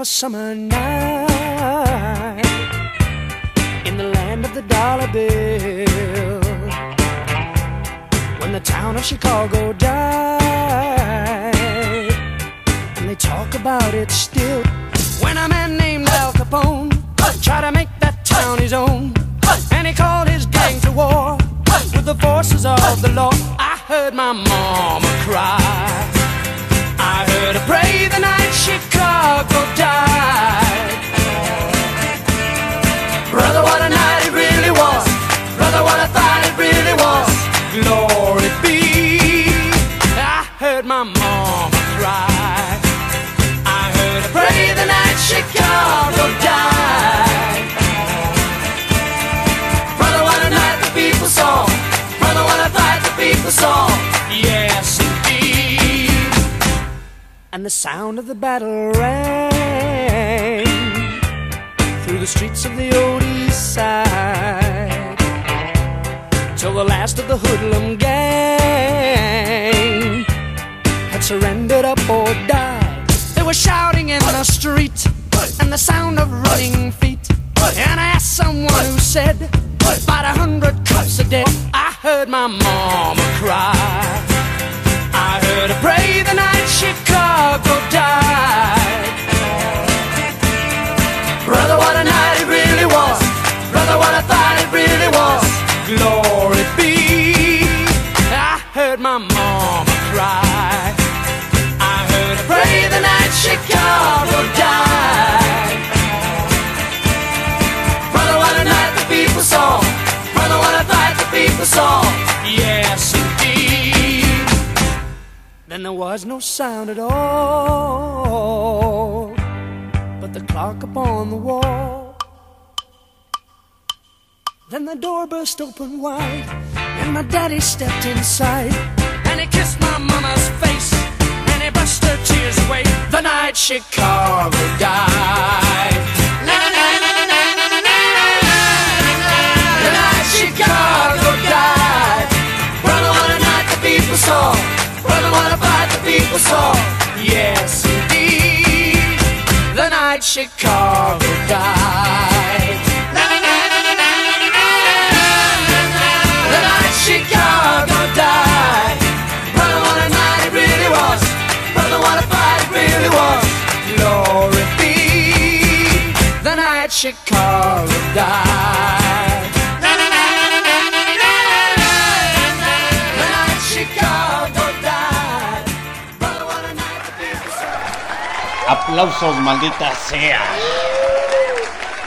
Of a summer night, in the land of the dollar bill, when the town of Chicago died, and they talk about it still. When a man named Al Capone tried to make that town his own, and he called his gang to war with the forces of the law. I heard my mama cry. I heard the night Chicago died. Brother, what a night it really was. Brother, what a it really was. Glory be. I heard my mama cry. I heard the night Chicago died. Brother, what a night the people saw. Brother, what a fight the people saw. Indeed. And the sound of the battle rang through the streets of the old east side till the last of the hoodlum gang had surrendered up or died. They were shouting in the street and the sound of running feet. And I asked someone who said, about a hundred cops are dead. I heard my mama cry. I heard her pray the night Chicago died. Brother, what a night it really was. Brother, what it really was. Glory be. I heard my mama cry. I heard the night Chicago died. sound at all but the clock upon the wall. Then the door burst open wide, and my daddy stepped inside, and he kissed my mama's face, and he brushed her tears away the night Chicago died. Na. The night Chicago died. What a night the people saw us. Yes, indeed, the night Chicago died. The night Chicago died. Night it really was. Fight it really was. Glory be, the night Chicago died. Aplausos, maldita sea.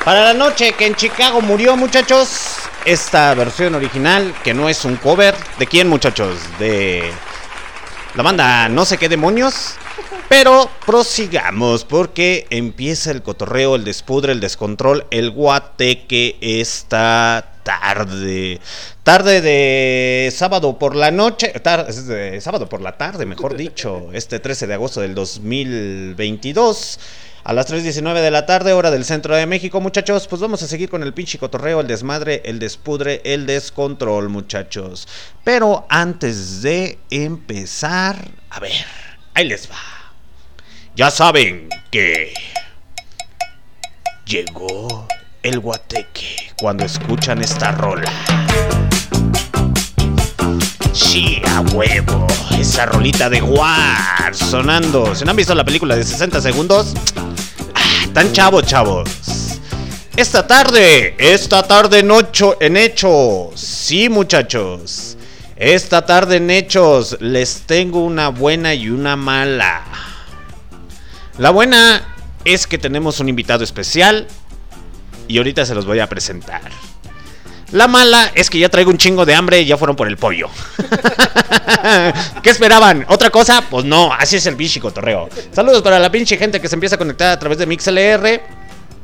Para la noche que en Chicago murió, muchachos, esta versión original, que no es un cover, ¿de quién, muchachos? De la banda No sé qué demonios. Pero prosigamos, porque empieza el cotorreo, el despudre, el descontrol, el guateque esta tarde. Tarde de sábado por la noche, tar- es de sábado por la tarde, mejor dicho, este 13 de agosto del 2022. A las 3.19 de la tarde, hora del centro de México, muchachos. Pues vamos a seguir con el pinche cotorreo, el desmadre, el despudre, el descontrol, muchachos. Pero antes de empezar, a ver, ahí les va. Ya saben que llegó el guateque cuando escuchan esta rola. Sí, a huevo. Esa rolita de War sonando. ¿Se no han visto la película de 60 segundos? Ah, tan chavos, chavos. Esta tarde, esta tarde en ocho, en hecho. Sí, muchachos. Esta tarde en Hechos les tengo una buena y una mala. La buena es que tenemos un invitado especial y ahorita se los voy a presentar. La mala es que ya traigo un chingo de hambre y ya fueron por el pollo. ¿Qué esperaban? ¿Otra cosa? Pues no, así es el pinche cotorreo. Saludos para la pinche gente que se empieza a conectar a través de MixLR.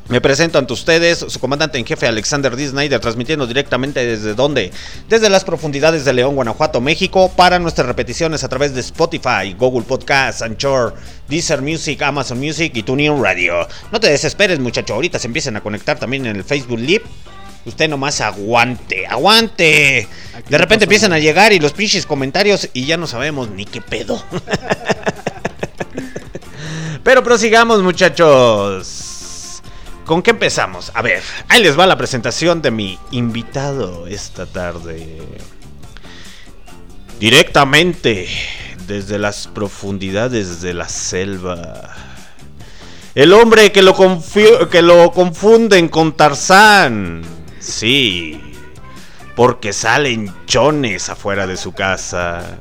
Me presento ante ustedes, su comandante en jefe Alexander D. Snyder, transmitiendo directamente desde dónde? Desde las profundidades de León, Guanajuato, México, para nuestras repeticiones a través de Spotify, Google Podcasts, Anchor, Deezer Music, Amazon Music y TuneIn Radio. No te desesperes, muchacho, ahorita se empiezan a conectar también en el Facebook Live. Usted nomás aguante, aguante. De repente empiezan a llegar y los pinches comentarios y ya no sabemos ni qué pedo. Pero prosigamos, muchachos. ¿Con qué empezamos? A ver, ahí les va la presentación de mi invitado esta tarde. Directamente desde las profundidades de la selva. El hombre que lo, que lo confunden con Tarzán. Sí, porque salen chones afuera de su casa.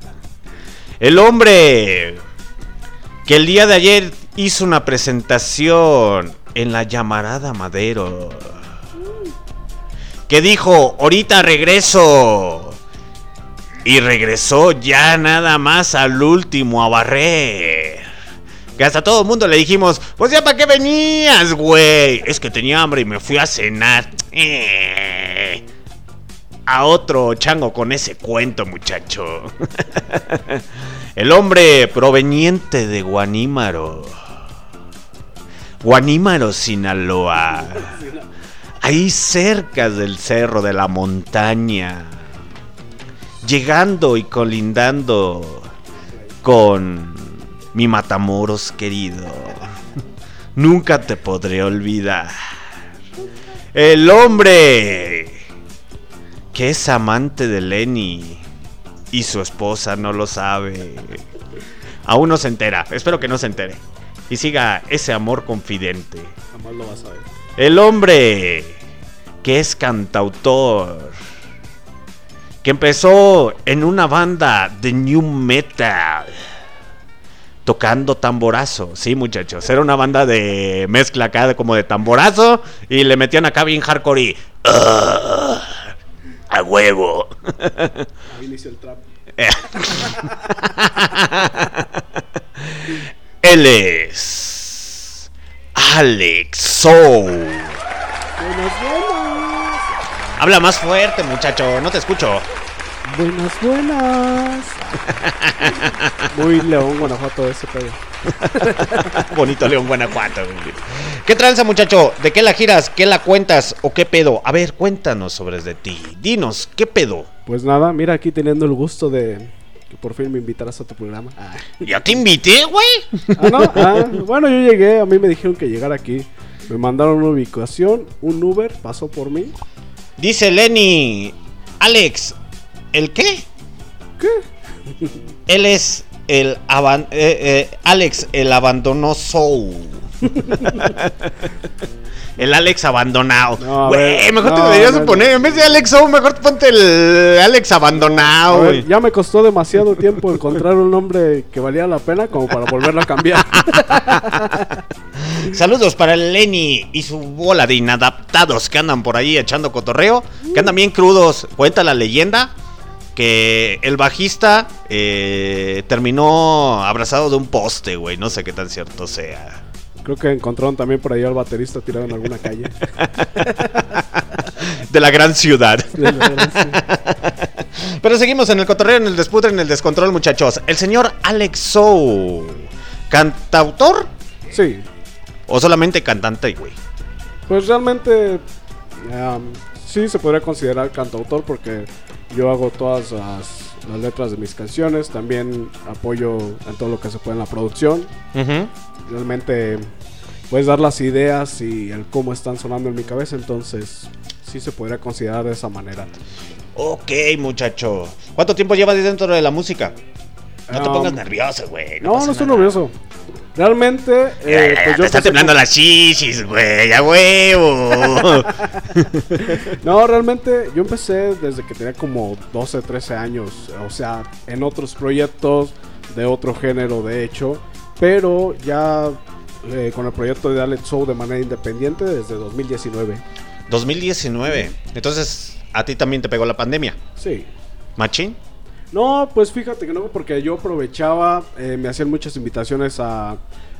El hombre que el día de ayer hizo una presentación en la llamarada Madero. Que dijo, ahorita regreso. Y regresó ya nada más al último a barrer. Que hasta todo el mundo le dijimos, pues ya para qué venías, güey. Es que tenía hambre y me fui a cenar. Eh. A otro chango con ese cuento, muchacho. El hombre proveniente de Guanímaro Guanímaro, Sinaloa. Ahí cerca del cerro de la montaña. Llegando y colindando con mi Matamoros querido. Nunca te podré olvidar. El hombre que es amante de Lenny y su esposa no lo sabe. Aún no se entera. Espero que no se entere y siga ese amor confidente. Jamás lo vas a ver. El hombre que es cantautor, que empezó en una banda de new metal, tocando tamborazo. Sí, muchachos, era una banda de mezcla acá como de tamborazo y le metían acá bien hardcore y... ¡ah! a huevo. El trap. Él es Alex Soul. Habla más fuerte, muchacho, no te escucho. Buenas, buenas. Muy León, Guanajuato ese pedo. Bonito León, Guanajuato. ¿Qué tranza, muchacho? ¿De qué la giras? ¿Qué la cuentas? ¿O qué pedo? A ver, cuéntanos sobre de ti. Dinos, ¿qué pedo? Pues nada, mira aquí teniendo el gusto de que por fin me invitaras a tu programa. Ah, Ya te invité, güey. Ah, ¿no? Ah, bueno, yo llegué, a mí me dijeron que llegara aquí. Me mandaron una ubicación, un Uber pasó por mí. Dice Lenny. Alex, ¿el qué? ¿Qué? Él es el aban- eh, eh, Alex, el abandonó Soul. el Alex abandonado. No, Güey, mejor te lo deberías no, poner. En vez de Alex Soul, mejor ponte el Alex abandonado, ver, ya me costó demasiado tiempo encontrar un nombre que valía la pena como para volverlo a cambiar. Saludos para el Lenny y su bola de inadaptados que andan por ahí echando cotorreo, que andan bien crudos. Cuenta la leyenda que el bajista eh, terminó abrazado de un poste, güey. No sé qué tan cierto sea. Creo que encontraron también por ahí al baterista tirado en alguna calle. De la gran ciudad. Pero seguimos en el cotorreo, en el disputa, en el descontrol, muchachos. El señor Alex Soul, ¿cantautor Sí, o solamente cantante, güey? pues realmente sí se podría considerar cantautor porque yo hago todas las, las letras de mis canciones, también apoyo en todo lo que se puede en la producción. Realmente puedes dar las ideas y el cómo están sonando en mi cabeza, entonces sí se podría considerar de esa manera. Ok, muchacho. ¿Cuánto tiempo llevas dentro de la música? No te pongas nervioso, güey. No, no, estoy nada. nervioso. Realmente, Ya, eh, ya, pues te yo está temblando con- las chichis, güey, a huevo. No, realmente yo empecé desde que tenía como 12, 13 años. O sea, en otros proyectos de otro género, de hecho. Pero ya eh, con el proyecto de Alex Show de manera independiente desde 2019. 2019. Entonces, a ti también te pegó la pandemia. Sí. ¿Machín? No, pues fíjate que no, porque yo aprovechaba, eh, me hacían muchas invitaciones a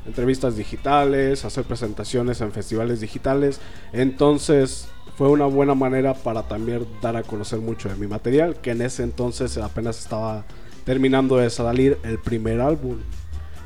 entrevistas digitales, a hacer presentaciones en festivales digitales. Entonces fue una buena manera para también dar a conocer mucho de mi material, que en ese entonces apenas estaba terminando de salir el primer álbum.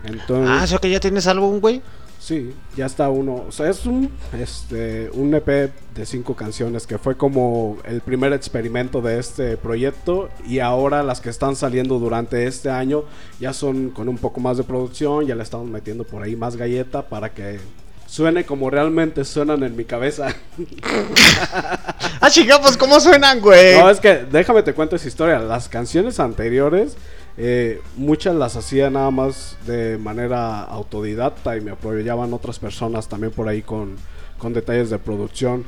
Entonces, Ah, ¿eso que ya tienes álbum, güey? Sí, ya está uno. O sea, es un, este, un EP de cinco canciones que fue como el primer experimento de este proyecto. Y ahora las que están saliendo durante este año ya son con un poco más de producción. Ya le estamos metiendo por ahí más galleta para que suene como realmente suenan en mi cabeza. Ah, chica, pues ¿cómo suenan, güey? No, es que déjame te cuento esa historia. Las canciones anteriores, eh, muchas las hacía nada más de manera autodidacta y me apoyaban otras personas también por ahí con, con detalles de producción.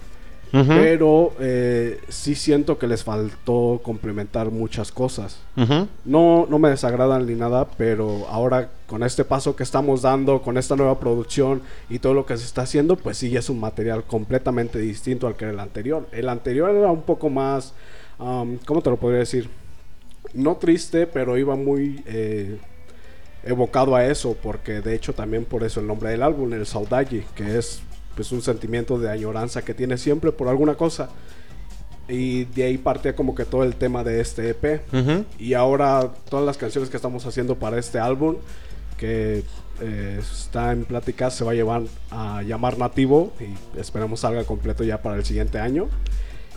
Pero eh, sí siento que les faltó complementar muchas cosas. No, no me desagradan ni nada, pero ahora con este paso que estamos dando, con esta nueva producción y todo lo que se está haciendo, pues sí es un material completamente distinto al que el anterior. El anterior era un poco más, um, ¿cómo te lo podría decir? No triste, pero iba muy eh, evocado a eso, porque de hecho también por eso el nombre del álbum, el Saudade, que es pues un sentimiento de añoranza que tiene siempre por alguna cosa. Y de ahí partía como que todo el tema de este EP. Y ahora todas las canciones que estamos haciendo para este álbum, que eh, está en plática, se va a llevar a llamar Nativo y esperamos salga completo ya para el siguiente año.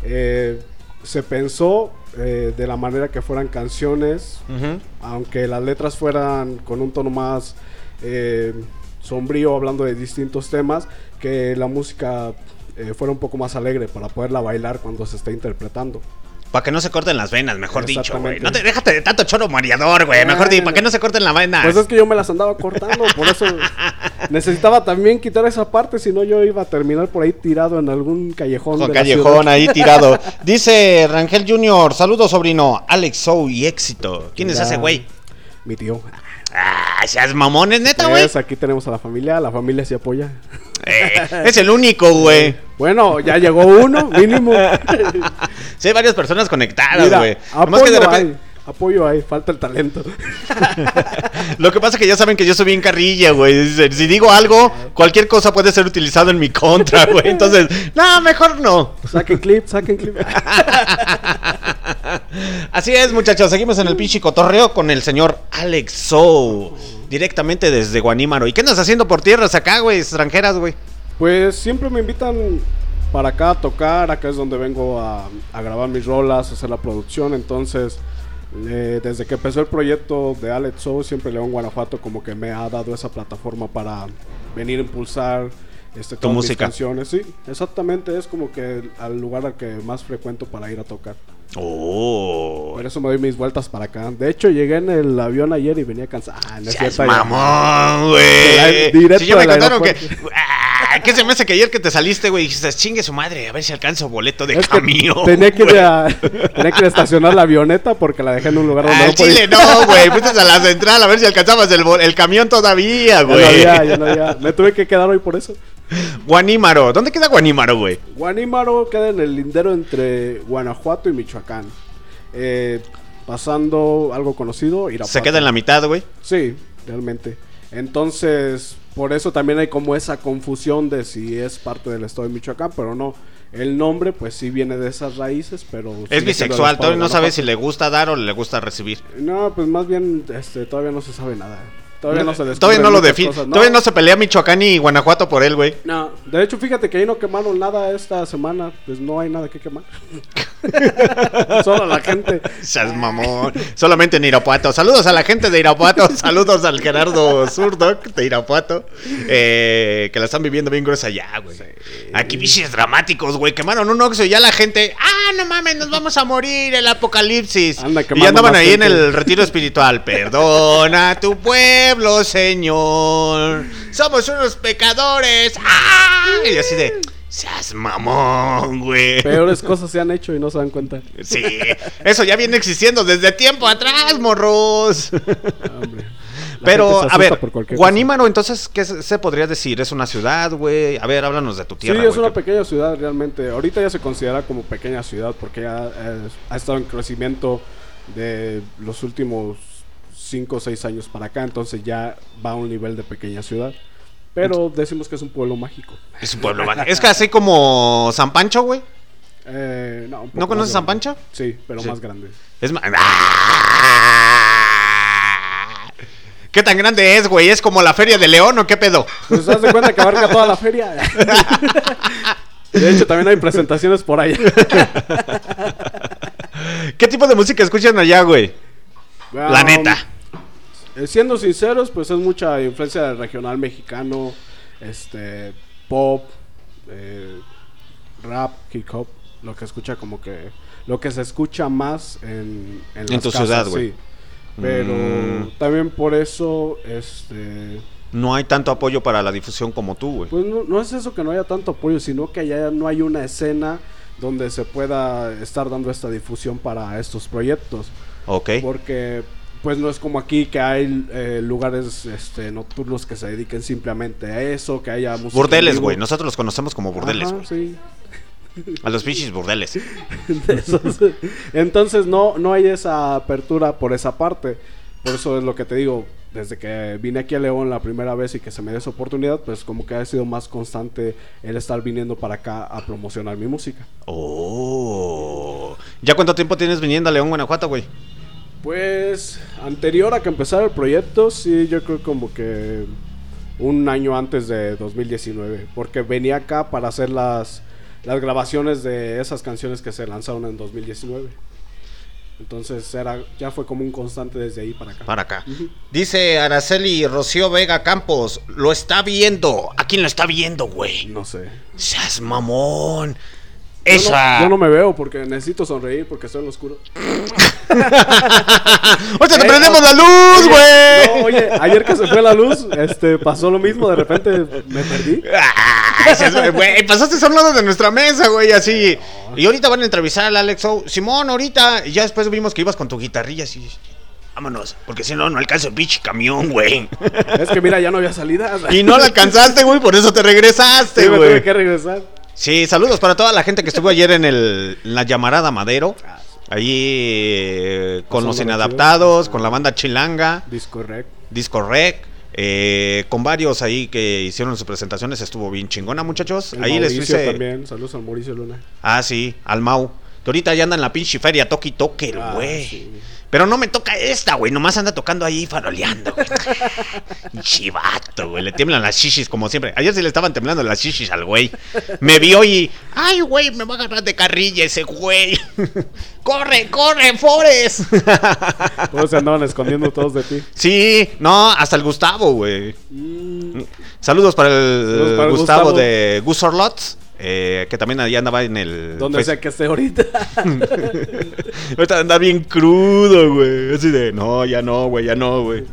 Eh, se pensó eh, de la manera que fueran canciones, aunque las letras fueran con un tono más eh, sombrío, hablando de distintos temas, que la música eh, fuera un poco más alegre para poderla bailar cuando se esté interpretando. Para que no se corten las venas, mejor dicho, güey. No te déjate de tanto choro mareador, güey. Mejor di, Bueno. para que no se corten las venas. Pues es que yo me las andaba cortando, por eso necesitaba también quitar esa parte, si no yo iba a terminar por ahí tirado en algún callejón. Con de callejón ahí tirado. Dice Rangel Junior, saludos sobrino, Alex Show y éxito. ¿Quién es ese güey? Mi tío. Ah, seas mamones, neta, güey. Es, aquí tenemos a la familia, la familia se apoya. Eh, es el único, güey. Bueno, ya llegó uno, mínimo. Sí, hay varias personas conectadas, güey. Apoyo que de repente. hay, apoyo hay, falta el talento. Lo que pasa es que ya saben que yo soy bien carrilla, güey. Si digo algo, cualquier cosa puede ser utilizado en mi contra, güey. Entonces, no, mejor no. Saquen clip, saquen clip. Así es, muchachos. Seguimos en el pinche cotorreo con el señor Alex Sou. Directamente desde Guanímaro. ¿Y qué andas haciendo por tierras acá, güey? Extranjeras, güey. Pues siempre me invitan para acá a tocar, acá es donde vengo a, grabar mis rolas, a hacer la producción, entonces eh, desde que empezó el proyecto de Alex Show, siempre León Guanajuato como que me ha dado esa plataforma para venir a impulsar este, mis música. canciones, sí, exactamente, es como que al lugar al que más frecuento para ir a tocar. Oh. Por eso me doy mis vueltas para acá. De hecho, llegué en el avión ayer y venía cansado. Ah, no es ya. mamón, güey. directo Si ya me contaron que. Ah, ¿Qué se me hace que ayer que te saliste, güey? Dijiste, chingue su madre, a ver si alcanzo boleto de Es que camión. tenía que, ir güey. a, tenía que ir a estacionar la avioneta porque la dejé en un lugar donde no podía. Chile no, güey. Fuiste a la central a ver si alcanzabas el, el camión todavía, Ya no güey. había, ya no había. Me tuve que quedar hoy por eso. Guanímaro. ¿Dónde queda Guanímaro, güey? Guanímaro queda en el lindero entre Guanajuato y Michoacán. Eh, pasando algo conocido, Irapuato. Se queda en la mitad, güey. Sí, realmente. Entonces, por eso también hay como esa confusión de si es parte del estado de Michoacán, pero no. El nombre, pues sí viene de esas raíces, pero. Es bisexual. Todavía no sabe si le gusta dar o le gusta recibir. No, pues más bien, este, todavía no se sabe nada. Todavía no, se Todavía no lo define. Todavía no se pelea Michoacán y Guanajuato por él, güey. No, de hecho, fíjate que ahí no quemaron nada esta semana. Pues no hay nada que quemar. Solo la gente. Seas mamón. Solamente en Irapuato. Saludos a la gente de Irapuato. Saludos al Gerardo Surdoc de Irapuato. eh, que la están viviendo bien gruesa allá, güey. Aquí bichos dramáticos, güey. Quemaron un oxo y ya la gente. Ah, no mames, nos vamos a morir. El apocalipsis. Anda y andaban ahí en el retiro espiritual. Perdona a tu pueblo, Señor. Somos unos pecadores. ¡Ah! Y así de. Seas mamón, güey. Peores cosas se han hecho y no se dan cuenta. Sí, eso ya viene existiendo desde tiempo atrás, morros. Hombre. La Pero, a ver, Guanímaro, entonces, ¿qué se podría decir? ¿Es una ciudad, güey? A ver, háblanos de tu tierra, Sí, es una que- pequeña ciudad realmente. Ahorita ya se considera como pequeña ciudad porque ya eh, ha estado en crecimiento de los últimos 5 o 6 años para acá. Entonces ya va a un nivel de pequeña ciudad. Pero decimos que es un pueblo mágico. Es un pueblo mágico. Es casi como San Pancho, güey. Eh, no, un poco ¿No más conoces San grande. Pancho? Sí, pero Sí. más grande. Es más... ¿Qué tan grande es, güey? ¿Es como la Feria de León o qué pedo? Pues te das de cuenta que abarca toda la feria. De hecho, también hay presentaciones por ahí. ¿Qué tipo de música escuchan allá, güey? La Um, neta. Eh, siendo sinceros, pues es mucha influencia del regional mexicano, este, pop, eh, rap, hip hop, lo que escucha como que, lo que se escucha más en, en, las tu casas, ciudad, güey. sí. Pero Mm. también por eso, este, No hay tanto apoyo para la difusión como tú, güey. pues no, no es eso que no haya tanto apoyo, sino que allá no hay una escena donde se pueda estar dando esta difusión para estos proyectos. Ok. Porque pues no es como aquí que hay eh, lugares este, nocturnos que se dediquen simplemente a eso, que haya música. Burdeles, güey. Nosotros los conocemos como burdeles, güey. sí. A los pichis burdeles. Entonces, entonces no, no hay esa apertura por esa parte. Por eso es lo que te digo. Desde que vine aquí a León la primera vez y que se me dio esa oportunidad, pues como que ha sido más constante el estar viniendo para acá a promocionar mi música. Oh. ¿Ya cuánto tiempo tienes viniendo a León, Guanajuato, güey? Pues anterior a que empezara el proyecto, sí, yo creo como que un año antes de 2019, porque venía acá para hacer las, las grabaciones de esas canciones que se lanzaron en 2019. Entonces era, ya fue como un constante desde ahí para acá. Para acá. Dice Araceli Rocío Vega Campos. Lo está viendo. ¿A quién lo está viendo, güey? No sé. Seas mamón. Yo no-. Yo no, me veo porque necesito sonreír porque estoy en lo oscuro. ¡Ahorita te Eh, prendemos la luz, No, güey! oye, ayer que se fue la luz, este, pasó lo mismo, de repente me perdí. Seas- güey, pasaste a un lado de nuestra mesa, güey, así. Y ahorita van a entrevistar al Alex O. Simón, ahorita. Y ya después vimos que ibas con tu guitarrilla así. Vámonos, porque si no, no alcanza el pinche camión, güey. Es que mira, ya no había salida. Y no la alcanzaste, güey, por eso te regresaste, Sí, me tuve güey. que regresar. Sí, saludos para toda la gente que estuvo ayer en, el, en la llamarada Madero. Allí eh, con los inadaptados, con la banda Chilanga, Disco Rec. Disco Rec, eh, con varios ahí que hicieron sus presentaciones. Estuvo bien chingona, muchachos. El ahí les hice. también. Saludos al Mauricio Luna. Ah, sí, al Mau. Que ahorita ya anda en la pinche feria, toque y toque, el Ah, güey. sí. Pero no me toca esta, güey. Nomás anda tocando ahí faroleando, güey. Chivato, güey. Le tiemblan las shishis como siempre. Ayer sí le estaban temblando las shishis al güey. Me vio y. Ay, güey, me va a agarrar de carrilla ese güey. corre, corre, Forest. Todos se andaban escondiendo todos de ti. sí, no, hasta el Gustavo, güey. Saludos para el Saludos para el Gustavo, Gustavo. de Gusorlots. Eh, que también allá andaba en el. Donde sea que esté ahorita. Ahorita anda bien crudo, güey. Así de, no, ya no, güey, ya no, güey.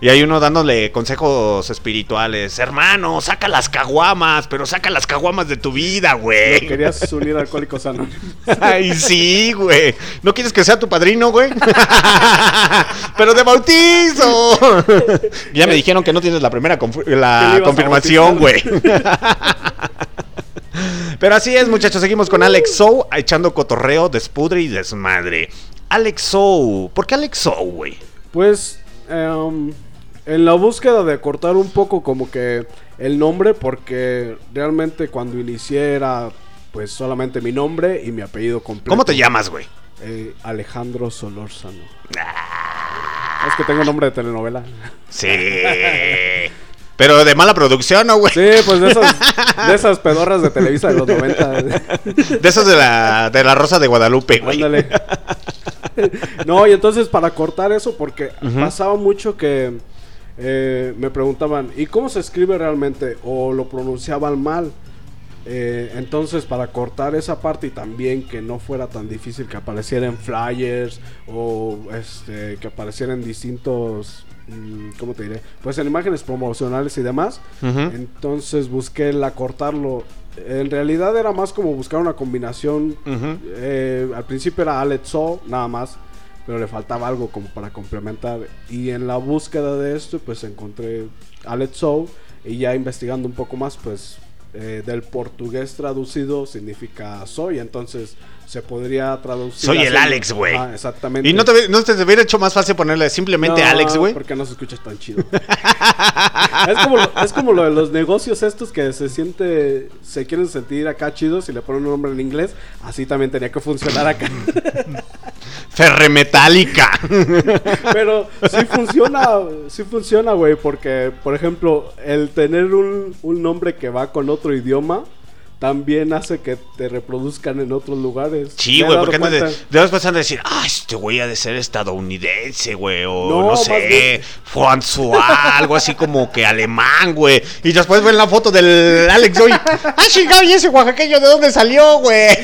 Y hay uno dándole consejos espirituales. Hermano, saca las caguamas, pero saca las caguamas de tu vida, güey. Querías unir a Alcohólicos Anónimos. Ay, sí, güey. ¿No quieres que sea tu padrino, güey? pero de bautizo. ya me dijeron que no tienes la primera la confirmación, güey. Pero así es, muchachos. Seguimos con Alex Sou echando cotorreo, despudre y desmadre. Alex Sou. ¿Por qué Alex Sou, güey? Pues, em, en la búsqueda de cortar un poco como que el nombre, porque realmente cuando inicié era pues solamente mi nombre y mi apellido completo. ¿Cómo te llamas, güey? Eh, Alejandro Solórzano. Es que tengo nombre de telenovela. Sí. Pero de mala producción, ¿no, güey? Sí, pues de esas, de esas pedorras de Televisa de los 90. De esos de la, de la Rosa de Guadalupe, güey. Ándale. No, y entonces para cortar eso, porque pasaba mucho que eh, me preguntaban, ¿y cómo se escribe realmente? O lo pronunciaban mal. Eh, entonces, para cortar esa parte y también que no fuera tan difícil que apareciera en flyers o este, que apareciera en distintos, ¿cómo te diré? Pues en imágenes promocionales y demás. Entonces busqué el acortarlo. En realidad era más como buscar una combinación. Eh, al principio era Alex nada más. Pero le faltaba algo como para complementar. Y en la búsqueda de esto, pues encontré Alex Y ya investigando un poco más, pues eh, del portugués traducido significa soy. Entonces se podría traducir. Soy el. Alex, güey. Ah, exactamente. ¿Y no te, no te hubiera hecho más fácil ponerle simplemente No, Alex, güey? Porque no se escucha tan chido. es, como lo, es como lo de los negocios estos que se siente, se quieren sentir acá chidos y le ponen un nombre en inglés. Así también tenía que funcionar acá. Ferremetálica. Pero sí funciona, sí funciona, güey. Porque, por ejemplo, el tener un, un nombre que va con otro idioma también hace que te reproduzcan en otros lugares. Sí, güey, porque antes de, después pasan a decir, ah, este güey ha de ser estadounidense, güey, o No, sé, François, algo así como que alemán, güey. Y después ven la foto del Alex, güey, ah, chingado, ¿y ese oaxaqueño de dónde salió, güey?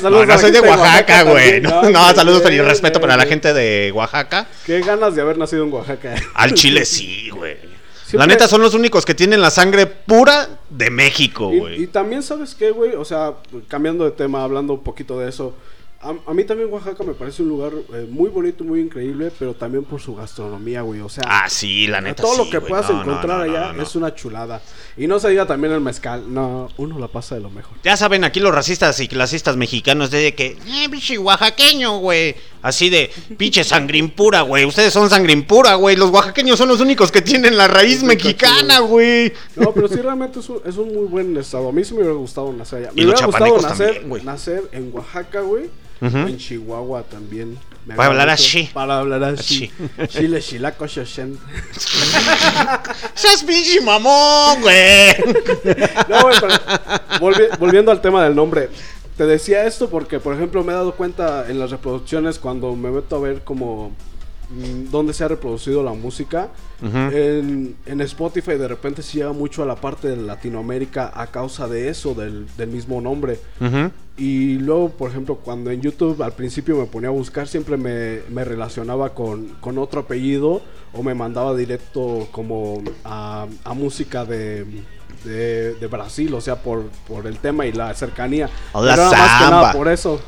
saludos no, no soy de de Oaxaca, güey. No, No, no, sí, saludos y respeto sí, para la gente de Oaxaca. Qué ganas de haber nacido en Oaxaca. Al Chile sí, güey. La Siempre- neta son los únicos que tienen la sangre pura de México, Y, y güey. también, ¿sabes qué, güey? O sea, cambiando de tema, hablando un poquito de eso. A, a mí también Oaxaca me parece un lugar eh, muy bonito, muy increíble, pero también por su gastronomía, güey. O sea, Ah, sí, la neta todo sí, lo que güey. puedas No, encontrar no, no, allá es una chulada. Y no se diga también el mezcal. No, uno la pasa de lo mejor. Ya saben, aquí los racistas y clasistas mexicanos de que, eh, pinche oaxaqueño, güey. Así de, pinche sangrimpura, güey. Ustedes son sangrimpura, güey. Los oaxaqueños son los únicos que tienen la raíz mexicana, güey. No, pero sí, realmente es un, es un muy buen estado. A mí sí me hubiera gustado nacer allá. Me Y hubiera gustado nacer, también, nacer en Oaxaca, güey. En Chihuahua también. Para hablar mucho. así. Para hablar así. Chile, chilaco, shoshen. Seas pinche mamón, güey. No, güey, pero volvi- volviendo al tema del nombre. Te decía esto porque, por ejemplo, me he dado cuenta en las reproducciones cuando me meto a ver como dónde se ha reproducido la música. en, en Spotify de repente se llega mucho a la parte de Latinoamérica a causa de eso, del, del mismo nombre. Ujú. Y luego, por ejemplo, cuando en YouTube al principio me ponía a buscar, siempre me, me relacionaba con, con otro apellido o me mandaba directo como a, a música de, de, de Brasil, o sea, por, por el tema y la cercanía. O la Pero era más que nada por eso,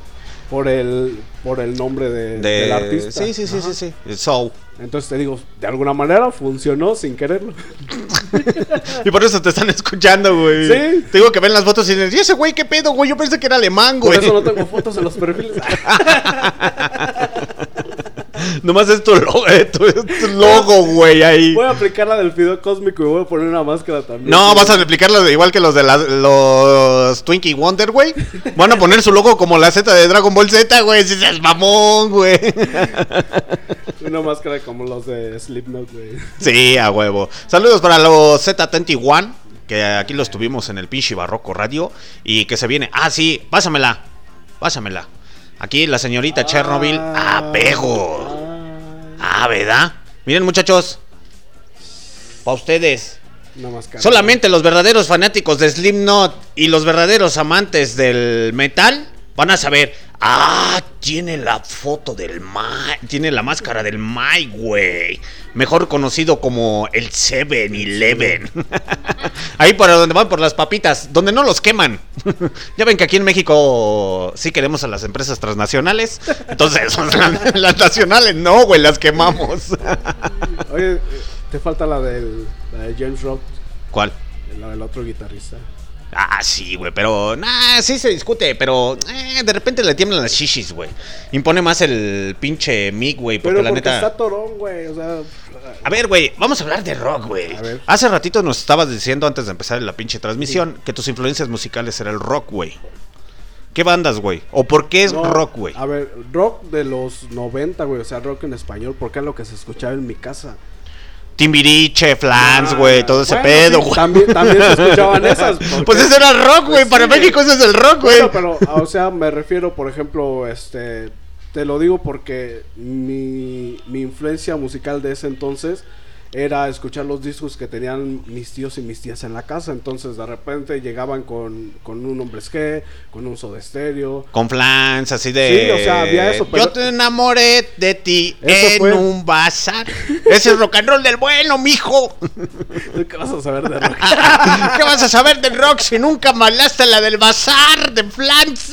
por el, por el nombre de, De... del artista. Sí, sí, sí, Ajá. sí, sí. So. Entonces te digo, de alguna manera funcionó sin quererlo. Y por eso te están escuchando, güey. Sí. Te digo que ven las fotos y dicen, ¿y ese güey qué pedo, güey? Yo pensé que era alemán, Por güey. eso no tengo fotos en los perfiles. Nomás es tu logo, eh, tu, tu logo, güey, ahí. Voy a aplicar la del fideo cósmico y voy a poner una máscara también. No, vas a replicarlo de- igual que los de la- los Twinkie Wonder, güey. Van a poner su logo como la Z de Dragon Ball Z, güey. Si seas mamón, güey. Una máscara como los de Slipknot, güey. Sí, a huevo. Saludos para los Z21, que aquí los tuvimos en el pinche Barroco Radio. Y que se viene. Ah, sí, pásamela. Pásamela. Aquí la señorita Chernobyl. Ah, pego. Ah, Ah, ¿verdad? Miren, muchachos. Para ustedes. Solamente los verdaderos fanáticos de Slipknot y los verdaderos amantes del metal van a saber. Ah, tiene la foto del Mike. Tiene la máscara del Mike, güey. Mejor conocido como el 7-Eleven. Ahí por donde van por las papitas, donde no los queman. ya ven que aquí en México sí queremos a las empresas transnacionales. Entonces, las, las nacionales no, güey, las quemamos. Oye, te falta la del, la de James Rock, ¿Cuál? la del otro guitarrista. Ah, sí, güey, pero. Nah, sí se discute, pero. eh, de repente le tiemblan las shishis, güey. Impone más el pinche mic, güey, porque Pero la porque neta. está torón, güey. O sea, A ver, güey, vamos a hablar de rock, güey. Hace ratito nos estabas diciendo antes de empezar la pinche transmisión que tus influencias musicales era el rock, güey. ¿Qué bandas, güey? ¿O por qué es no, rock, güey? A ver, rock de los 90, güey. O sea, rock en español, porque es lo que se escuchaba en mi casa. Timbiriche, Flans, Ah, güey, todo ese bueno, pedo, güey. También, también se escuchaban esas. porque- Pues ese era rock, güey. Para sí, México ese es el rock, güey. Bueno, pero, o sea, me refiero, por ejemplo, este, te lo digo porque mi, mi influencia musical de ese entonces era escuchar los discos que tenían mis tíos y mis tías en la casa. Entonces, de repente llegaban con, con un hombres G, con un soda estéreo. Con Flans, así de. Sí, o sea, había eso, pero- Yo te enamoré de ti Eso en fue- un bazar. Ese es rock and roll del bueno, mijo. ¿Qué vas a saber de rock? ¿Qué vas a saber del rock si nunca malaste la del bazar de Flans?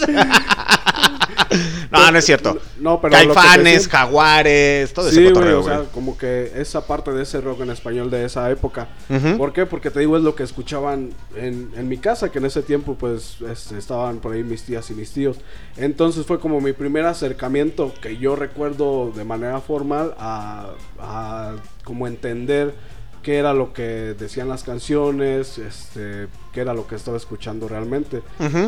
No, no es cierto. No, pero Caifanes, Jaguares, todo ese Sí, güey, cotorreo, o güey. sea, como que esa parte de ese rock en español de esa época. Ujú. ¿Por qué? Porque te digo, es lo que escuchaban en, en mi casa, que en ese tiempo, pues, este, estaban por ahí mis tías y mis tíos. Entonces fue como mi primer acercamiento que yo recuerdo de manera formal a, a como entender qué era lo que decían las canciones, este, qué era lo que estaba escuchando realmente.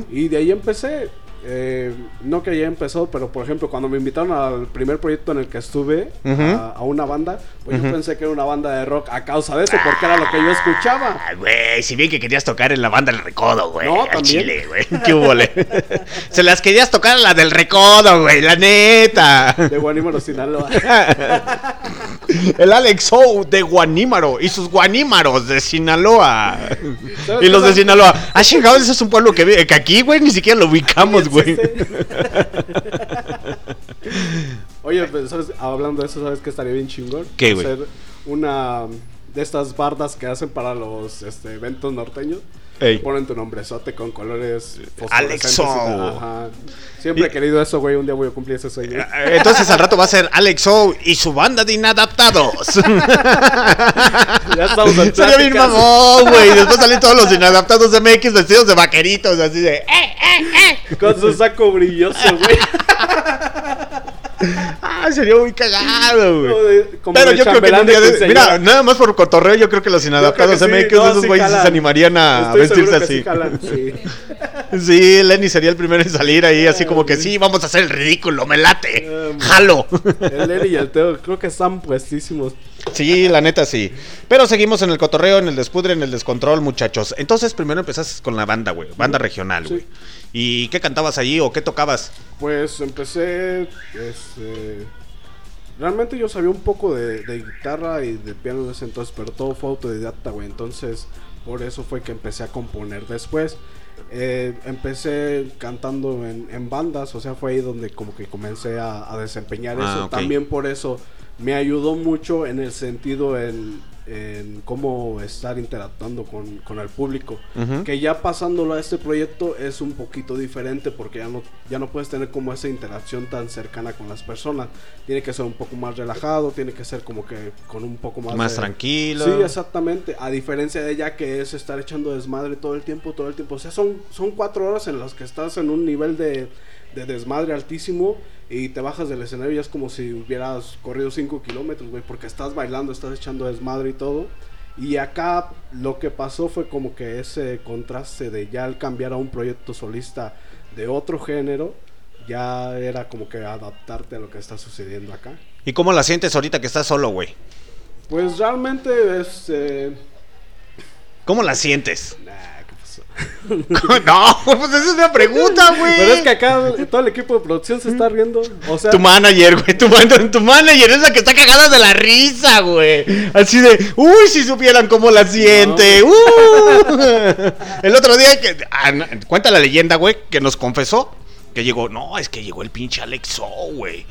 Y de ahí empecé. Eh, no que haya empezado, pero por ejemplo, cuando me invitaron al primer proyecto en el que estuve, a, a una banda, pues yo pensé que era una banda de rock a causa de eso, porque era lo que yo escuchaba. Ah, güey, si bien que querías tocar en la banda del Recodo, güey. No, al. Chile, güey. ¿Qué hubo, le? Se las querías tocar a la del Recodo, güey, la neta. De Guanímaro, Sinaloa. El Alex O de Guanímaro y sus guanímaros de Sinaloa. ¿Sabes Y los de? Sinaloa. Ah, chingados, ese es un pueblo que, que aquí, güey, ni siquiera lo ubicamos, güey. Oye, pues, ¿sabes? hablando de eso, ¿sabes qué estaría bien chingón? ¿Qué, güey? Hacer una de estas bardas que hacen para los este, eventos norteños. Ey. Ponen tu nombrezote con colores Alexo. ajá. Siempre he querido eso, güey. Un día voy a cumplir ese sueño. Entonces al rato va a ser Alex O y su banda de inadaptados. ya estamos en Sería bien mamón, güey. Después salen todos los inadaptados de MX vestidos de vaqueritos, así de. "Eh". Con su saco brilloso, güey. Ah, sería muy cagado, güey. Pero yo creo que un día de. Mira, nada más por cotorreo, yo creo que los inadaptados MX, sí, no, esos güeyes sí se animarían a Estoy vestirse así. sí sí. Lenny sería el primero en salir ahí, así como que sí, vamos a hacer el ridículo, me late. Um, Jalo. El Lenny y el Teo creo que están puestísimos. Sí, la neta sí. Pero seguimos en el cotorreo, en el despudre, en el descontrol, muchachos. Entonces, primero empezaste con la banda, güey. Banda regional, Sí. güey. ¿Y qué cantabas allí o qué tocabas? Pues empecé, este... Realmente yo sabía un poco de, de guitarra y de piano en ese entonces, pero todo fue autodidacta, güey. Entonces, por eso fue que empecé a componer después. Eh, empecé cantando en, en bandas, o sea, fue ahí donde como que comencé a, a desempeñar Ah, eso. También por eso me ayudó mucho en el sentido en, en cómo estar interactuando con, con el público. Ujú. Que ya pasándolo a este proyecto es un poquito diferente porque ya no, ya no puedes tener como esa interacción tan cercana con las personas. Tiene que ser un poco más relajado, tiene que ser como que con un poco más... Más de- tranquilo. Sí, exactamente. A diferencia de ella que es estar echando desmadre todo el tiempo, todo el tiempo. O sea, son, son cuatro horas en las que estás en un nivel de, de desmadre altísimo y te bajas del escenario y es como si hubieras corrido cinco kilómetros, güey, porque estás bailando, estás echando desmadre y todo. Y acá lo que pasó fue como que ese contraste de ya al cambiar a un proyecto solista de otro género, ya era como que adaptarte a lo que está sucediendo acá. ¿Y cómo la sientes ahorita que estás solo, güey? Pues realmente es... eh, ¿Cómo la sientes? nah. no, pues esa es una pregunta, güey. Pero es que acá todo el equipo de producción se está riendo. O sea, Tu manager, güey, tu, man- tu manager es la que está cagada de la risa, güey. Así de, uy, si supieran cómo la siente. uh. El otro día, que, ah, cuenta la leyenda, güey, que nos confesó que llegó, no, es que llegó el pinche Alexo, güey.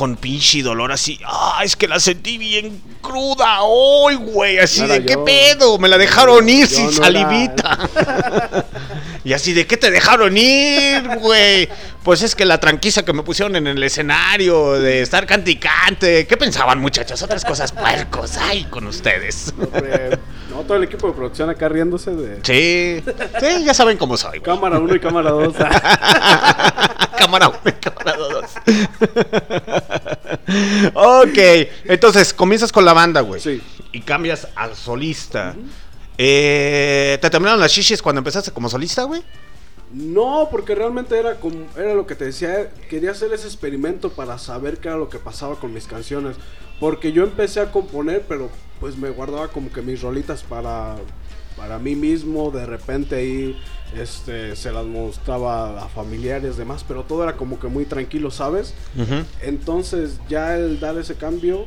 Con pinche dolor así, ah, es que la sentí bien cruda hoy, güey. Así No de, ¿qué pedo? Me la dejaron ir sin no salivita. Y así de, ¿qué te dejaron ir, güey? Pues es que la tranquiza que me pusieron en el escenario, de estar cante y cante. ¿Qué pensaban, muchachos? Otras cosas puercos hay con ustedes. hombre, no, todo el equipo de producción acá riéndose de Sí, sí, ya saben cómo soy, güey. cámara 1 y cámara 2. cámara 1 y cámara 2. ok, entonces comienzas con la banda, güey. Sí. Y cambias al solista. Eh, ¿Te terminaron las shishis cuando empezaste como solista, güey? No, porque realmente era como era lo que te decía, quería hacer ese experimento para saber qué era lo que pasaba con mis canciones, porque yo empecé a componer, pero pues me guardaba como que mis rolitas para, para mí mismo, de repente ahí este, se las mostraba a familiares, demás, pero todo era como que muy tranquilo, ¿sabes? Entonces ya el dar ese cambio,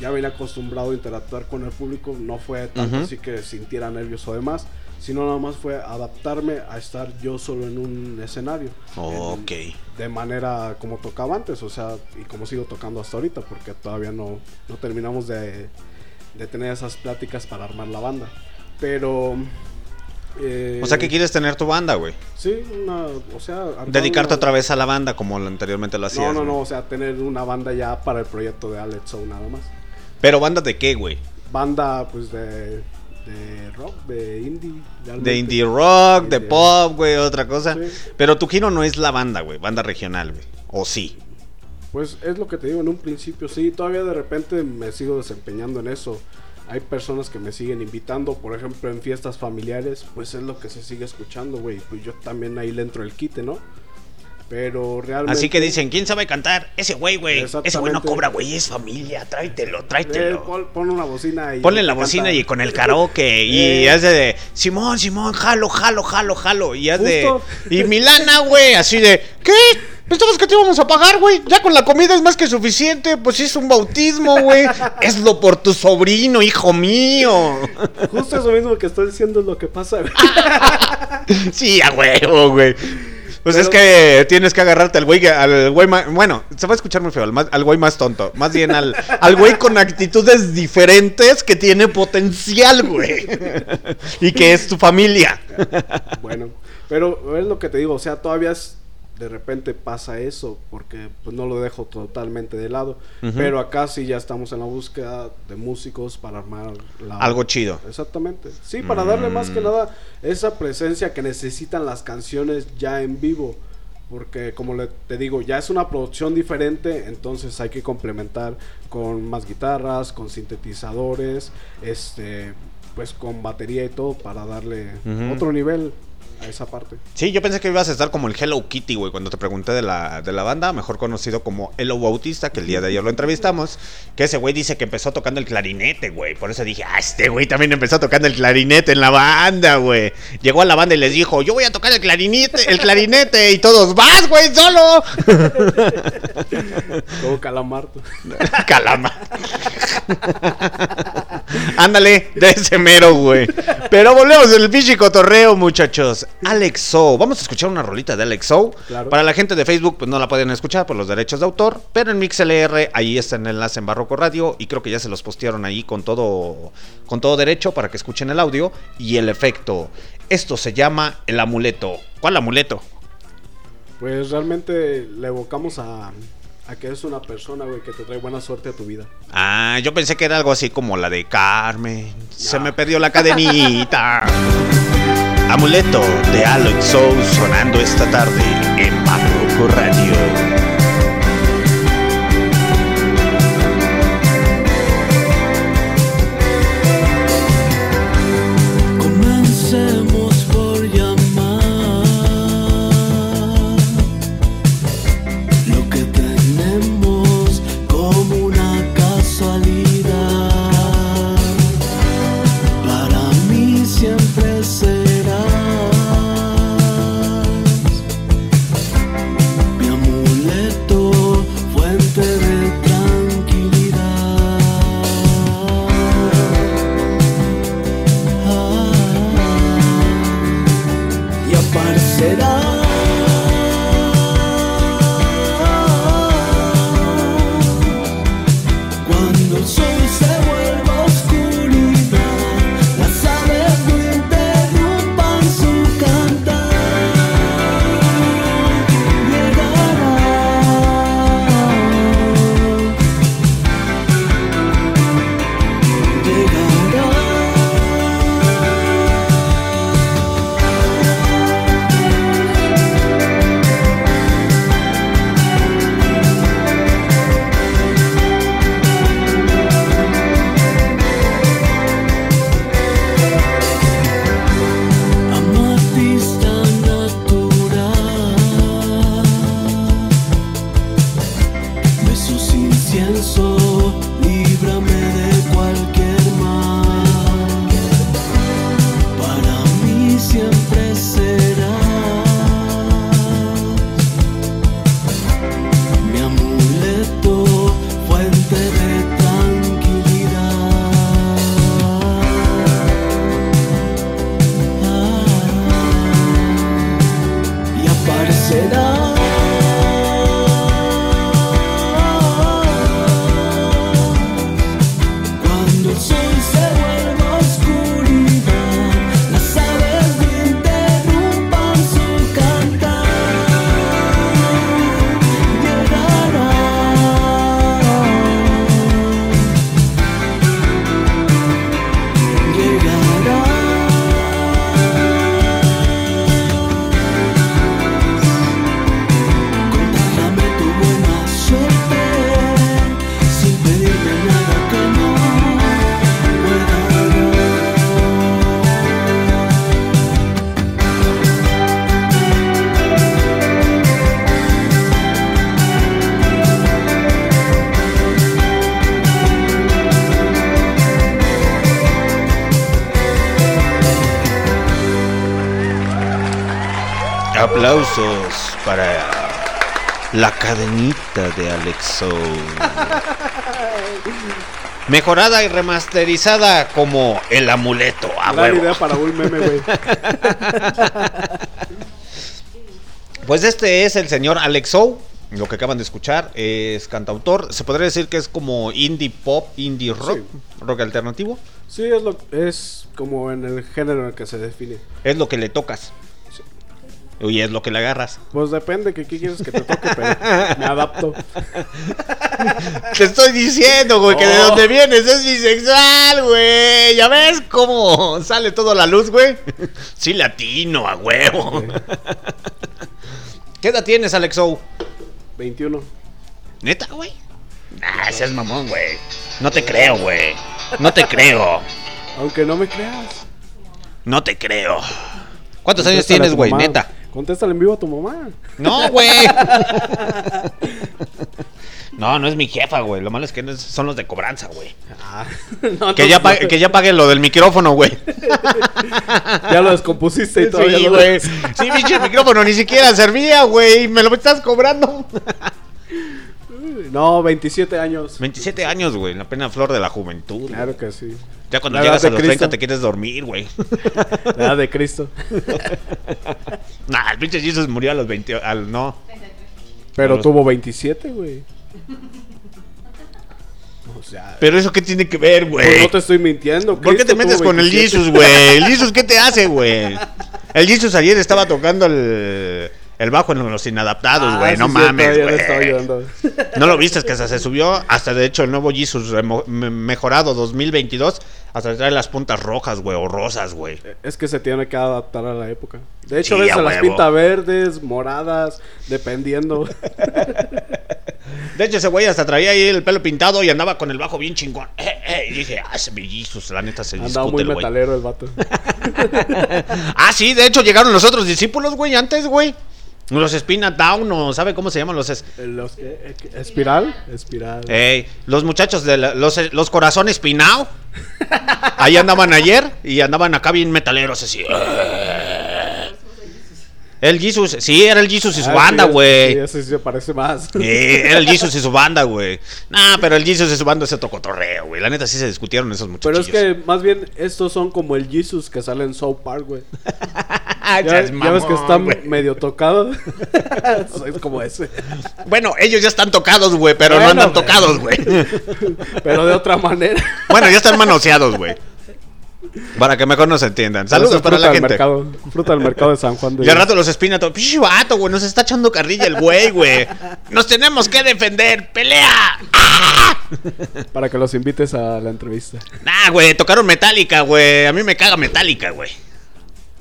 ya venía acostumbrado a interactuar con el público, no fue tanto Ujú. así que sintiera nervios o demás, sino nada más fue adaptarme a estar yo solo en un escenario. Ok. En- de manera como tocaba antes, o sea, y como sigo tocando hasta ahorita, porque todavía no, no terminamos de, de tener esas pláticas para armar la banda. Pero... eh, O sea que quieres tener tu banda, güey. Sí, una, o sea... Dedicarte una- otra vez a la banda como anteriormente lo hacías. No, no, güey. no, o sea, tener una banda ya para el proyecto de Alex Show nada más. Pero banda de qué, güey? Banda, pues, de, de rock, de indie. realmente. De indie rock, de de- pop, güey, otra cosa. Sí. Pero tu giro no es la banda, güey, banda regional, güey. O sí. Pues es lo que te digo, en un principio sí, todavía de repente me sigo desempeñando en eso. Hay personas que me siguen invitando, por ejemplo, en fiestas familiares, pues es lo que se sigue escuchando, güey. Pues yo también ahí le entro el quite, ¿no? Pero realmente... Así que dicen, ¿quién sabe cantar? Ese güey, güey. Ese güey no cobra, güey, es familia. Tráetelo, Eh, tráetelo. pon, pon una bocina y... Ponle la canta. bocina y con el karaoke y Eh. hace de Simón, Simón, jalo, jalo, jalo, jalo y haz de y Milana, güey, así de ¿qué? Pensabas que te íbamos a pagar, güey. Ya con la comida es más que suficiente. Pues es un bautismo, güey. Hazlo por tu sobrino, hijo mío. Justo eso mismo que estoy diciendo es lo que pasa, güey. Sí, a huevo, güey. Pues Pero- es que tienes que agarrarte al güey, al güey más, bueno, se va a escuchar muy feo, al, más- al güey más tonto, más bien al, al güey con actitudes diferentes que tiene potencial, güey. Y que es tu familia. Bueno, pero es lo que te digo, o sea, todavía es- de repente pasa eso, porque pues no lo dejo totalmente de lado. Pero acá sí ya estamos en la búsqueda de músicos para armar la... Algo chido. Exactamente. Sí, para darle más que Mm. nada esa presencia que necesitan las canciones ya en vivo. Porque como le- te digo, ya es una producción diferente, entonces hay que complementar con más guitarras, con sintetizadores, este, pues con batería y todo para darle otro nivel a esa parte. Sí, yo pensé que ibas a estar como el Hello Kitty, güey, cuando te pregunté de la, de la banda, mejor conocido como Hello Bautista, que el día de ayer lo entrevistamos, que ese güey dice que empezó tocando el clarinete, güey. Por eso dije, ah, este güey también empezó tocando el clarinete en la banda, güey. Llegó a la banda y les dijo, yo voy a tocar el clarinete, el clarinete, y todos, vas, güey, solo. Como Calamarto. Calama. Ándale, de ese mero, güey. Pero volvemos al pinche cotorreo, muchachos. Alex So. Vamos a escuchar una rolita de Alex. Claro. Para la gente de Facebook, pues no la pueden escuchar por los derechos de autor. Pero en MixLR, ahí está el enlace en Barroco Radio. Y creo que ya se los postearon ahí con todo, con todo derecho para que escuchen el audio y el efecto. Esto se llama el amuleto. ¿Cuál amuleto? Pues realmente le evocamos a, a que es una persona, güey, que te trae buena suerte a tu vida. Ah, yo pensé que era algo así como la de Carmen. Se me perdió la cadenita. Amuleto de Alex Soul sonando esta tarde en Barroco Radio. Cadenita de Alexo. Mejorada y remasterizada como el amuleto. A Gran huevo. idea para un meme, güey. Pues este es el señor Alexo. Lo que acaban de escuchar es cantautor. Se podría decir que es como indie pop, indie rock, rock alternativo. Sí, es, lo, es como en el género en el que se define. Es lo que le tocas. Y es lo que le agarras. Pues depende que qué quieres que te toque, pero me adapto. Te estoy diciendo, güey, que de Oh. donde vienes es bisexual, güey. ¿Ya ves cómo sale todo a la luz, güey? Sí, latino, a huevo. ¿Qué edad tienes, Alexo? 21. ¿Neta, güey? Ah, seas mamón, güey. No te creo, güey. No te creo. Aunque no me creas. No te creo. ¿Cuántos años Contéstale a tienes, güey? Neta. Contéstale en vivo a tu mamá. No, güey. No, no es mi jefa, güey. Lo malo es que no son los de cobranza, güey. Ah, no, Que no, ya, no. pa- que ya paguen lo del micrófono, güey. Ya lo descompusiste y todavía Sí, lo güey. Sí, pinche micrófono ni siquiera servía, güey. Me lo estás cobrando. No, 27 años. 27 años, güey. La plena flor de la juventud. Claro que sí. Ya cuando La llegas a los 30 Cristo. te quieres dormir, güey. La edad de Cristo. Nah, el pinche Jesus murió a los 20. Al, no. Pero Los- tuvo 27, güey. O sea, Pero eso qué tiene que ver, pues güey. no te estoy mintiendo. ¿Por qué te Cristo metes con el 27. Jesus, güey? ¿El Jesus qué te hace, güey? El Jesus ayer estaba tocando el, el bajo en los inadaptados, Ah, güey. sí, no sí, mames, güey. ¿No lo viste? Es que hasta se subió. Hasta de hecho el nuevo Jesus mejorado 2022. Hasta trae las puntas rojas, güey, o rosas, güey. Es que se tiene que adaptar a la época. De hecho, Sí, a veces a las pinta verdes, moradas, dependiendo. De hecho, ese güey hasta traía ahí el pelo pintado y andaba con el bajo bien chingón. Eh, eh, y dije, ah, ese Jesus, la neta se Andaba muy el metalero el vato. Ah, sí, de hecho llegaron los otros discípulos, güey, antes, güey. Los Spina Down, o sabe cómo se llaman los... es- Los, eh, eh, ¿Espiral? Espiral. Ey, los muchachos de la- los, los corazones Pinao. Ahí andaban ayer y andaban acá bien metaleros así. El Jesus, sí, era el Jesus y su Ah, banda, sí, güey. Sí, ese sí se parece más. Eh, era el Jesus y su banda, güey. Nah, pero el Jesus y su banda es otro cotorreo, güey. La neta sí se discutieron esos Pero muchachos. es que más bien estos son como el Jesus que sale en South Park, güey. Ah, Ya, ya ves que están medio tocados. es como ese. Bueno, ellos ya están tocados, güey, pero no andan tocados, güey. Pero de otra manera. bueno, ya están manoseados, güey. Para que mejor nos entiendan. Saludos para la gente. Mercado, fruta del mercado de San Juan de Y al rato los espina todo. Vato, güey. Nos está echando carrilla el güey, güey. Nos tenemos que defender. ¡Pelea! ¡Ah! Para que los invites a la entrevista. Nah, güey. Tocaron Metallica, güey. A mí me caga Metallica, güey.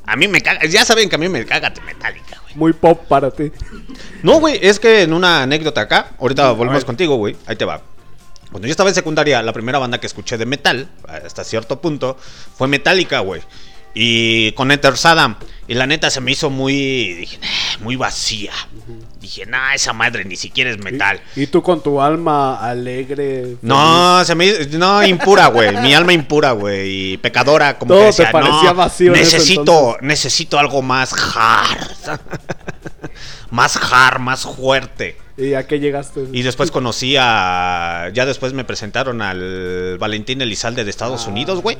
A mí me caga. Ya saben que a mí me caga Metallica, güey. Muy pop para ti. No, güey. Es que en una anécdota acá. Ahorita volvemos contigo, güey. Ahí te va. Cuando yo estaba en secundaria, la primera banda que escuché de metal, hasta cierto punto, fue Metallica, güey. Y con Enter Saddam. Y la neta se me hizo muy. Dije, "Nah, muy vacía. Dije, nah, esa madre ni siquiera es metal. Y tú con tu alma alegre. No, se me hizo- no impura, güey, mi alma impura, güey, y pecadora como Todo que te decía, parecía no, vacío necesito, entonces". necesito algo más hard. más hard, más fuerte. ¿Y a qué llegaste? Y después conocí a. Ya después me presentaron al Valentín Elizalde de Estados Ah. Unidos, güey.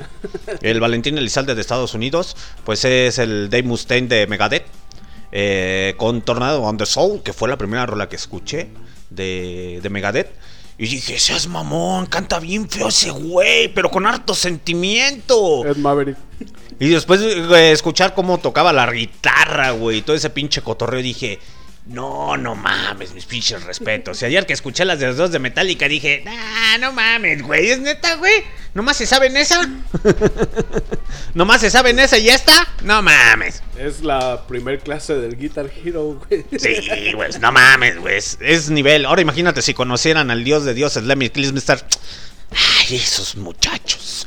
El Valentín Elizalde de Estados Unidos, pues es el Dave Mustaine de Megadeth. eh, con Tornado on the Soul, que fue la primera rola que escuché de, de Megadeth. Y dije, seas mamón, canta bien feo ese güey, pero con harto sentimiento. Ed Maverick. Y después de escuchar cómo tocaba la guitarra, güey, y todo ese pinche cotorreo, dije, no, no mames, mis pinches respetos. Y ayer que escuché las de los dos de Metallica, dije, nah, no mames, güey, es neta, güey. ¿Nomás se saben esa? ¿Nomás se saben esa y ya está? No mames. Es la primer clase del Guitar Hero, güey. Sí, güey, no mames, güey. Es, es nivel. Ahora imagínate si conocieran al dios de dioses, Lemmy Kilmister. Ay, esos muchachos.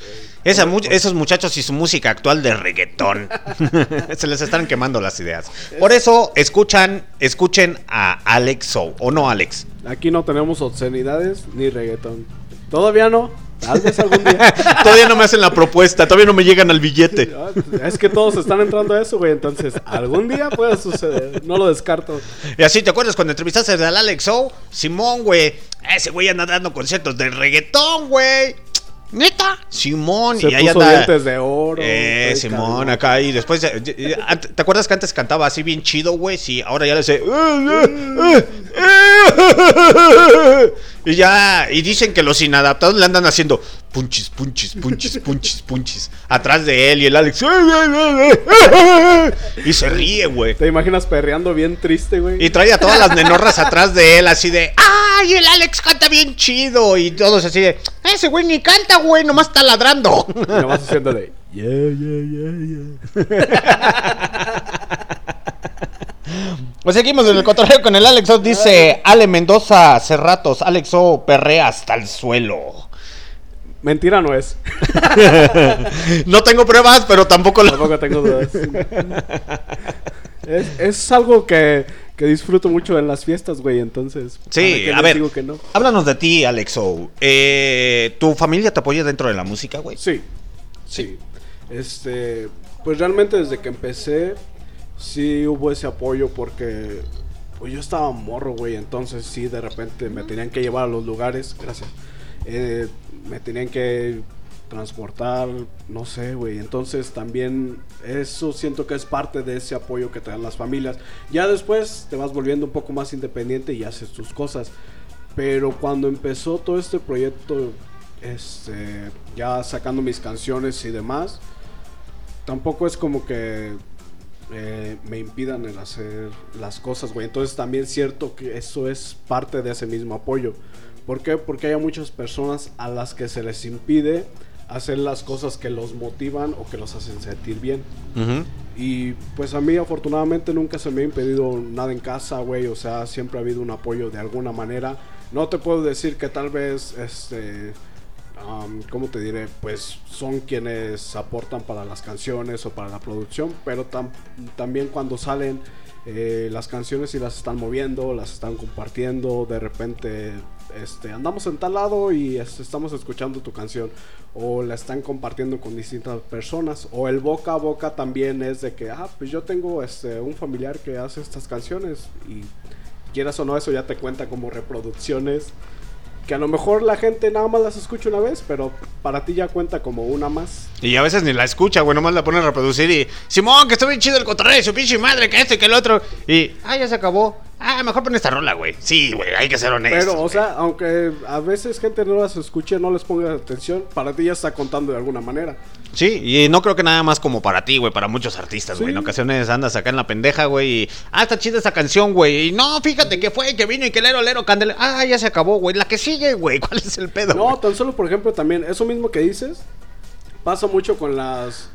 Esa mu- esos muchachos y su música actual de reggaetón. Se les están quemando las ideas. Por eso escuchan, escuchen a Alex Soul. ¿O no, Alex? Aquí no tenemos obscenidades ni reggaetón. Todavía no, Tal vez algún día. todavía no me hacen la propuesta, todavía no me llegan al billete. Ah, pues, Es que todos están entrando a eso, güey. Entonces, algún día puede suceder. No lo descarto. Y así, ¿te acuerdas cuando entrevistaste al Alex O? Simón, güey. Ese güey anda dando conciertos de reggaetón, güey. Neta. Simón. Se y ahí puso anda. dientes de oro. Eh, Simón, cabrón. acá y después. eh, eh, ¿Te acuerdas que antes cantaba así bien chido, güey? Sí, ahora ya le hace. Y ya. Y dicen que los inadaptados le andan haciendo punchis, punchis, punchis, punchis, punchis. Atrás de él y el Alex. Y se ríe, güey. ¿Te imaginas perreando bien triste, güey? Y trae a todas las nenorras atrás de él, así de, ¡ay, el Alex canta bien chido! Y todos así de, ese güey ni canta, güey, nomás está ladrando. Y nomás haciendo de. Yeah, yeah, yeah, yeah. Pues seguimos en el cotorreo con el Alex O. Dice, Ale Mendoza, hace ratos, Alex O perrea hasta el suelo. Mentira no es. No tengo pruebas, pero tampoco lo... Tampoco tengo dudas. Es, es algo que, que disfruto mucho en las fiestas, güey. Entonces. ¿para Sí, a ver, digo que no? háblanos de ti, Alex O. Eh, ¿Tu familia te apoya dentro de la música, güey? Sí, sí. Este, pues realmente desde que empecé, sí hubo ese apoyo porque pues yo estaba morro, güey. Entonces sí, de repente me tenían que llevar a los lugares, gracias. Eh, me tenían que transportar, no sé, güey. Entonces también eso siento que es parte de ese apoyo que te dan las familias. Ya después te vas volviendo un poco más independiente y haces tus cosas. Pero cuando empezó todo este proyecto, este, ya sacando mis canciones y demás, tampoco es como que eh, me impidan el hacer las cosas, güey. Entonces también es cierto que eso es parte de ese mismo apoyo. ¿Por qué? Porque hay muchas personas a las que se les impide hacer las cosas que los motivan o que los hacen sentir bien. Y pues a mí afortunadamente nunca se me ha impedido nada en casa, güey. O sea, siempre ha habido un apoyo de alguna manera. No te puedo decir que tal vez, este, am, ¿cómo te diré? Pues son quienes aportan para las canciones o para la producción. Pero tam- también cuando salen eh, las canciones y las están moviendo, las están compartiendo, de repente este, andamos en tal lado y estamos escuchando tu canción o la están compartiendo con distintas personas o el boca a boca también es de que ah pues yo tengo este un familiar que hace estas canciones y quieras o no eso ya te cuenta como reproducciones que a lo mejor la gente nada más las escucha una vez pero para ti ya cuenta como una más Y a veces ni la escucha, güey, nomás la pone a reproducir y... Simón, que está bien chido el cotorreo, su pinche madre, que esto y que el otro. Y... Ah, ya se acabó. Ah, mejor pon esta rola, güey. Sí, güey, hay que ser honestos. pero o güey. sea aunque a veces gente no las escuche no les ponga atención para ti ya está contando de alguna manera Sí, y no creo que nada más como para ti, güey, para muchos artistas, güey. Sí. En ocasiones andas acá en la pendeja, güey, y... Ah, está chida esa canción, güey. Y no, fíjate que fue, que vino y que lero, lero, candela. Ah, ya se acabó, güey. La que sigue, güey. ¿Cuál es el pedo? No, tan solo por ejemplo también, eso mismo que dices, pasa mucho con las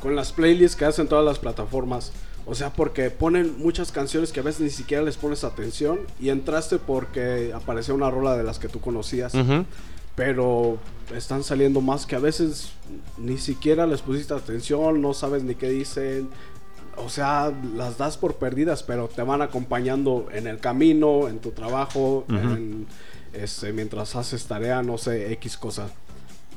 con las playlists que hacen todas las plataformas. O sea, porque ponen muchas canciones que a veces ni siquiera les pones atención y entraste porque apareció una rola de las que tú conocías. Pero están saliendo más que a veces ni siquiera les pusiste atención, no sabes ni qué dicen. O sea, las das por perdidas, pero te van acompañando en el camino, en tu trabajo, en, este, mientras haces tarea, no sé, X cosas.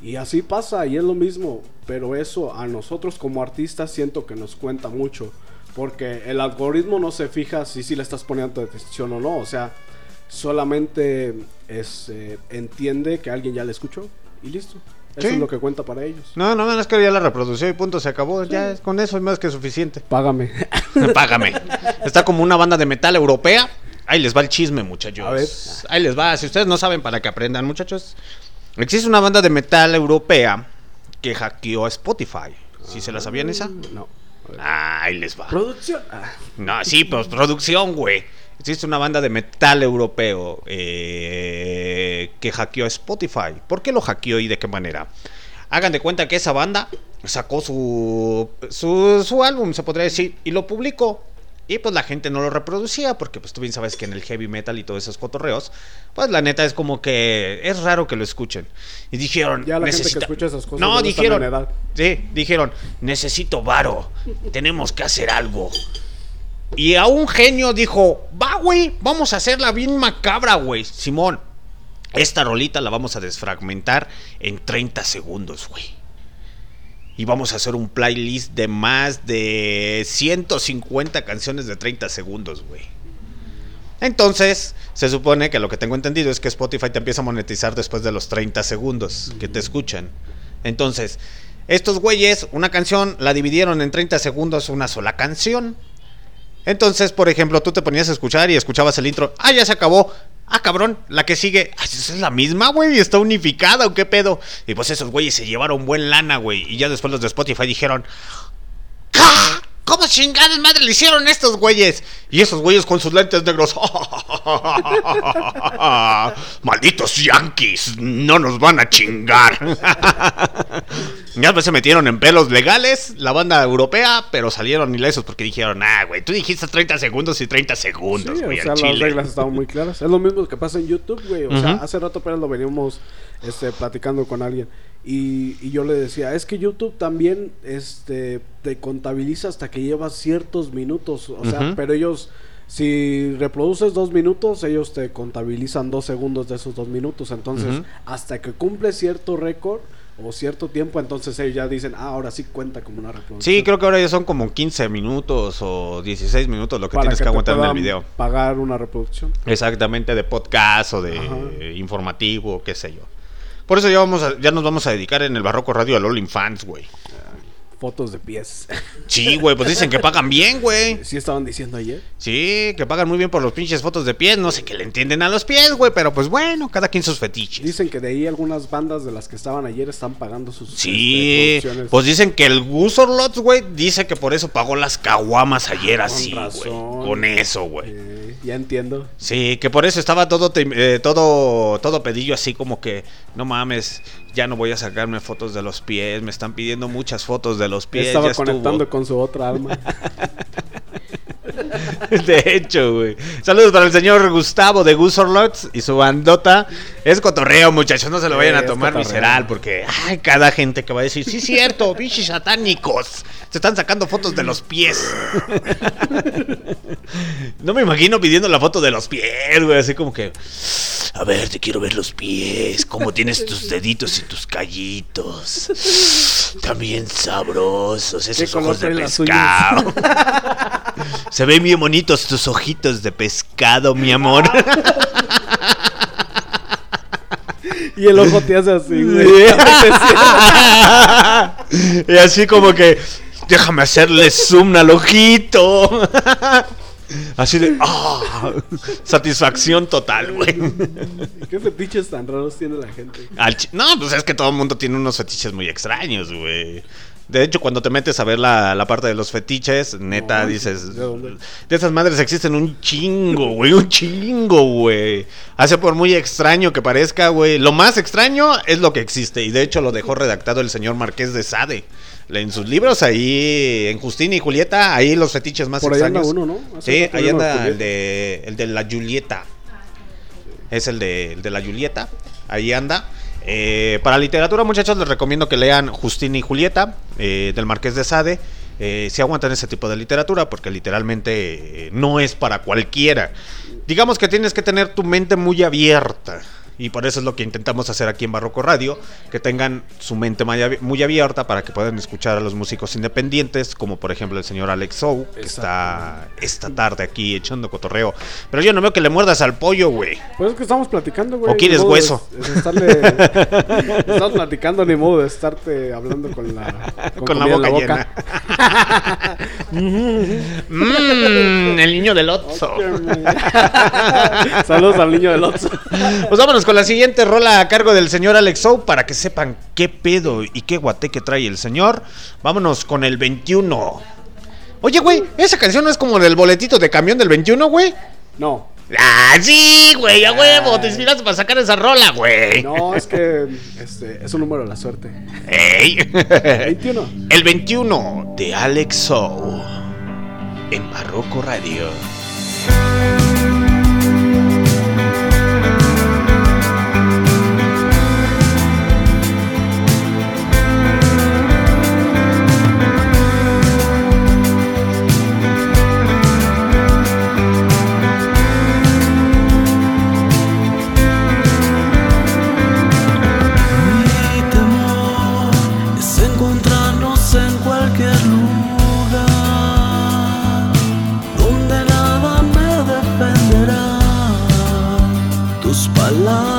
Y así pasa, y es lo mismo. Pero eso a nosotros como artistas siento que nos cuenta mucho. Porque el algoritmo no se fija si sí le estás poniendo atención o no. O sea, solamente es, eh, entiende que alguien ya le escuchó y listo. Eso Sí. es lo que cuenta para ellos. No, no, es que ya la reprodució y punto, se acabó. Ya es- con eso es más que suficiente. Págame. Págame. Está como una banda de metal europea. Ahí les va el chisme, muchachos. A ver. Ahí les va. Si ustedes no saben, para que aprendan, muchachos. Existe una banda de metal europea que hackeó a Spotify. ¿Sí se la sabían esa? no. A ver. Ah, ahí les va. Producción. Ah, No, sí, pues producción, güey. Existe una banda de metal europeo eh, que hackeó a Spotify. ¿Por qué lo hackeó y de qué manera? Hagan de cuenta que esa banda sacó su, su, su álbum, se podría decir, y lo publicó. Y pues la gente no lo reproducía, porque pues tú bien sabes que en el heavy metal y todos esos cotorreos, pues la neta es como que es raro que lo escuchen. Y dijeron, Ya la gente que "Necesita-". escucha esas cosas No, dijeron, sí, dijeron, necesito varo, tenemos que hacer algo. Y a un genio dijo, va, güey, vamos a hacerla bien macabra, güey. Simón, Esta rolita la vamos a desfragmentar en 30 segundos, güey. Y vamos a hacer un playlist de más de 150 canciones de 30 segundos, güey. Entonces, se supone que lo que tengo entendido es que Spotify te empieza a monetizar después de los 30 segundos que te escuchan. Entonces, estos güeyes, una canción, la dividieron en 30 segundos una sola canción. Entonces, por ejemplo, tú te ponías a escuchar y escuchabas el intro. Ah, ya se acabó. Ah, cabrón, la que sigue. Ah, esa es la misma, güey. Está unificada, ¿o qué pedo? Y pues esos güeyes se llevaron buen lana, güey. Y ya después los de Spotify dijeron. "¡Ah! ¿Cómo chingadas madre le hicieron estos güeyes? Y esos güeyes con sus lentes negros. Malditos yankees, no nos van a chingar. ya pues se metieron en pelos legales la banda europea, pero salieron ilesos porque dijeron, ah, güey, tú dijiste 30 segundos y 30 segundos, Sí, o güey, sea, al las reglas estaban muy claras. Es lo mismo que pasa en YouTube, güey. O sea, hace rato apenas lo veníamos este, platicando con alguien. Y, y yo le decía, es que YouTube también este, te contabiliza hasta que llevas ciertos minutos. O sea, pero ellos, si reproduces dos minutos, ellos te contabilizan dos segundos de esos dos minutos. Entonces, hasta que cumple cierto récord o cierto tiempo, entonces ellos ya dicen, ah, ahora sí cuenta como una reproducción. Sí, creo que ahora ya son como 15 minutos o 16 minutos lo que Para tienes que, aguantar en el video. Pagar una reproducción. Exactamente, de podcast o de Ajá. informativo, qué sé yo. Por eso ya, vamos a- ya nos vamos a dedicar en el Barroco Radio al OnlyFans, güey. Fotos de pies. Sí, güey, pues dicen que pagan bien, güey. Sí estaban diciendo ayer. Sí, que pagan muy bien por los pinches fotos de pies. No sé qué le entienden a los pies, güey, pero pues bueno, cada quien sus fetiches. Dicen que de ahí algunas bandas de las que estaban ayer están pagando sus Sí, este, pues dicen que el Gusorlots, güey, dice que por eso pagó las caguamas ayer así, güey. Con eso, güey. Eh, ya entiendo. Sí, que por eso estaba todo eh, todo todo pedillo así como que no mames, ya no voy a sacarme fotos de los pies, me están pidiendo muchas fotos de los pies, Estaba ya estuvo. conectando con su otra alma. De hecho, güey. Saludos para el señor Gustavo de Gusorlots y su bandota. Es cotorreo, muchachos, no se lo vayan a tomar cotorreo. visceral porque ay, cada gente que va a decir, "Sí cierto, bichis satánicos, se están sacando fotos de los pies." No me imagino pidiendo la foto de los pies, güey, así como que a ver, te quiero ver los pies, cómo tienes tus deditos y tus callitos. También sabrosos, esos ojos de pescado. Se ven bien bonitos tus ojitos de pescado, mi amor. y el ojo te hace así, güey. y así como que, déjame hacerle zoom al ojito. Así de, ah, satisfacción total, güey. ¿Qué fetiches tan raros tiene la gente? Al chi- no, pues es que todo el mundo tiene unos fetiches muy extraños, güey. De hecho, cuando te metes a ver la, la parte de los fetiches, neta, No, dices... ¿de dónde? De esas madres existen un chingo, güey, un chingo, güey. Hace por muy extraño que parezca, güey. Lo más extraño es lo que existe. Y de hecho lo dejó redactado el señor Marqués de Sade. En sus libros, ahí, en Justina y Julieta, ahí los fetiches más Por ahí anda extraños. uno, ¿no? Hace Sí, ahí anda el de, el de la Julieta. Es el de, el de la Julieta. Ahí anda. Eh, para literatura, muchachos, les recomiendo que lean Justina y Julieta, eh, del Marqués de Sade. Eh, si aguantan ese tipo de literatura, porque literalmente eh, no es para cualquiera. Digamos que tienes que tener tu mente muy abierta. Y por eso es lo que intentamos hacer aquí en Barroco Radio, que tengan su mente muy abi- muy abierta para que puedan escuchar a los músicos independientes, como por ejemplo el señor Alex Sou, que está esta tarde aquí echando cotorreo. Pero yo no veo que le muerdas al pollo, güey. Pues es que estamos platicando, güey. ¿O quieres modo hueso? estarle- estamos platicando, ni modo de estarte hablando con la, Con la comida boca en Mmm, el niño del Otso. Saludos al niño del Otso. Pues vámonos con la siguiente rola a cargo del señor Alex Sou para que sepan qué pedo y qué guateque trae el señor. Vámonos con el 21. Oye, güey, esa canción no es como del boletito de camión del 21, güey. No, Ah, sí, güey, a huevo, te inspiraste para sacar esa rola, güey. no, es que este, es un número de la suerte. Ey. 21. El 21 de Alex Sou en Barroco Radio. Tus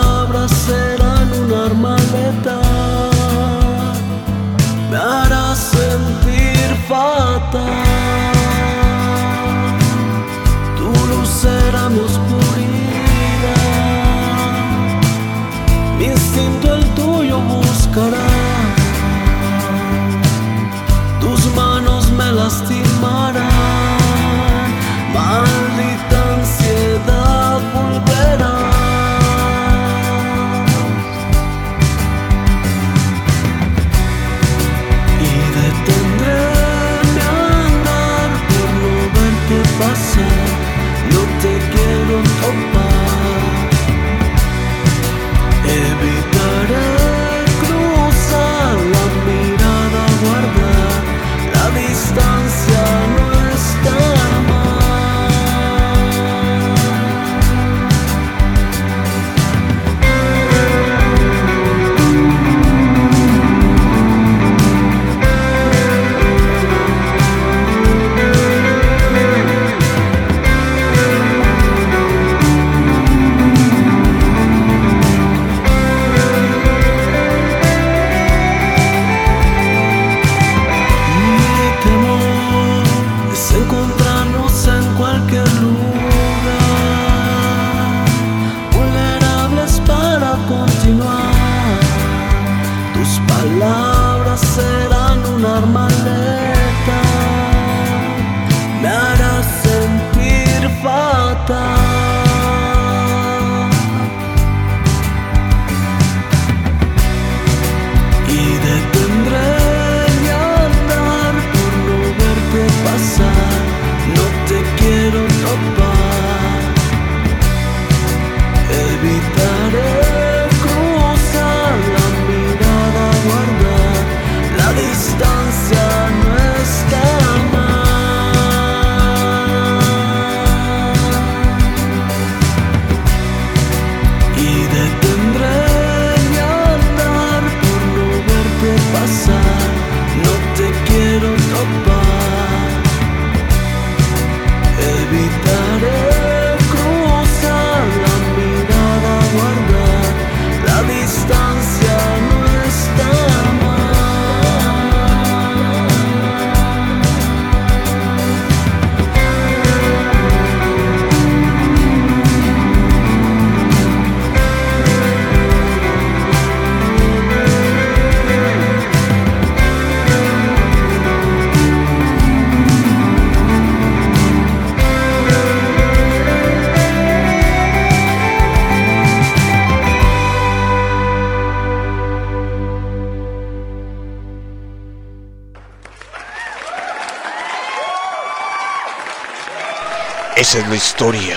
Es la historia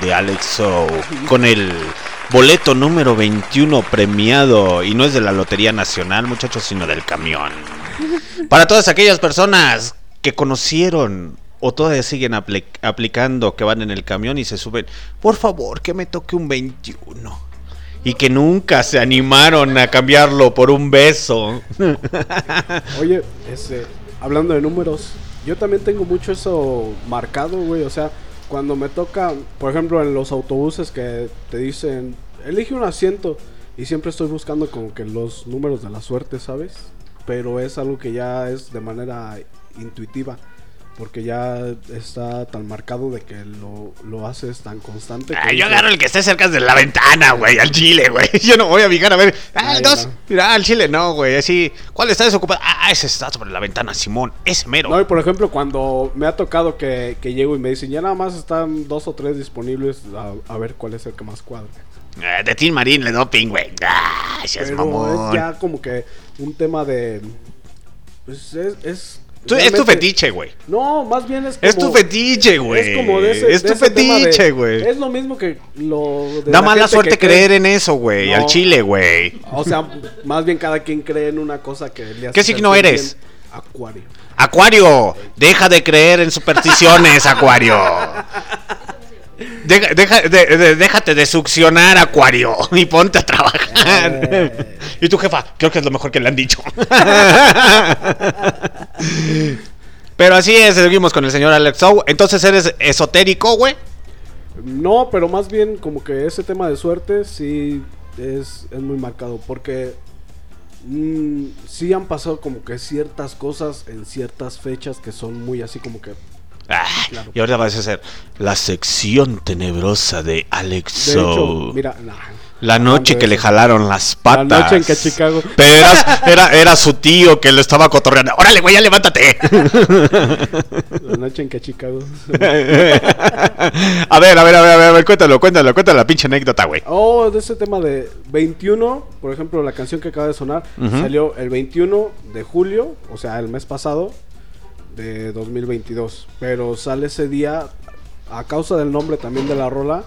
de Alex Sow con el boleto número 21 premiado y no es de la Lotería Nacional, muchachos, sino del camión. Para todas aquellas personas que conocieron o todavía siguen apli- aplicando que van en el camión y se suben, por favor, que me toque un 21. Y que nunca se animaron a cambiarlo por un beso. Oye, este, hablando de números, yo también tengo mucho eso marcado, güey. O sea, cuando me toca, por ejemplo, en los autobuses que te dicen, elige un asiento. Y siempre estoy buscando como que los números de la suerte, ¿sabes? Pero es algo que ya es de manera intuitiva. Porque ya está tan marcado de que lo, lo haces tan constante. que Ah, yo agarro el que esté cerca de la ventana, güey, al chile, güey. Yo no voy a fijar a ver. Ah, el. Mira, al chile no, güey. Así. ¿Cuál está desocupado? Ah, ese está sobre la ventana, Simón. Ese mero. No, y por ejemplo, cuando me ha tocado que, que llego y me dicen, ya nada más están dos o tres disponibles, a, a ver cuál es el que más cuadra. Eh, de Tim Marín le doping, güey. Ah, Pero mamón. es ya como que un tema de... Pues es... es Es tu fetiche, güey. No, más bien es como... Es tu fetiche, güey. Es como de ese... Es de tu ese fetiche, güey. Es lo mismo que lo... de Da la mala suerte que creer en eso, güey. No. Al chile, güey. O sea, más bien cada quien cree en una cosa que le hace ¿Qué signo eres? Acuario. Acuario, deja de creer en supersticiones, Acuario. Deja- deja- de- de- déjate de succionar, Acuario, y ponte a trabajar. Y tu jefa, creo que es lo mejor que le han dicho. Pero así es, seguimos con el señor Alex Sow. Entonces eres esotérico, güey. No, pero más bien como que ese tema de suerte sí es, es muy marcado porque mm, sí han pasado como que ciertas cosas en ciertas fechas que son muy así como que... Ah, Claro. Y ahorita vas a hacer la sección tenebrosa de Alex De hecho, mira, nah, La noche que le jalaron las La patas. noche en que Chicago... Pero era, era, era su tío que lo estaba cotorreando. Órale, güey, ya levántate. La noche en que Chicago... a ver, a ver, a ver, a ver, cuéntalo, cuéntalo, cuéntalo la pinche anécdota, güey. Oh, de ese tema de 21, por ejemplo, la canción que acaba de sonar Ujú. salió el 21 de julio, o sea, el mes pasado de 2022. Pero sale ese día a causa del nombre también de la rola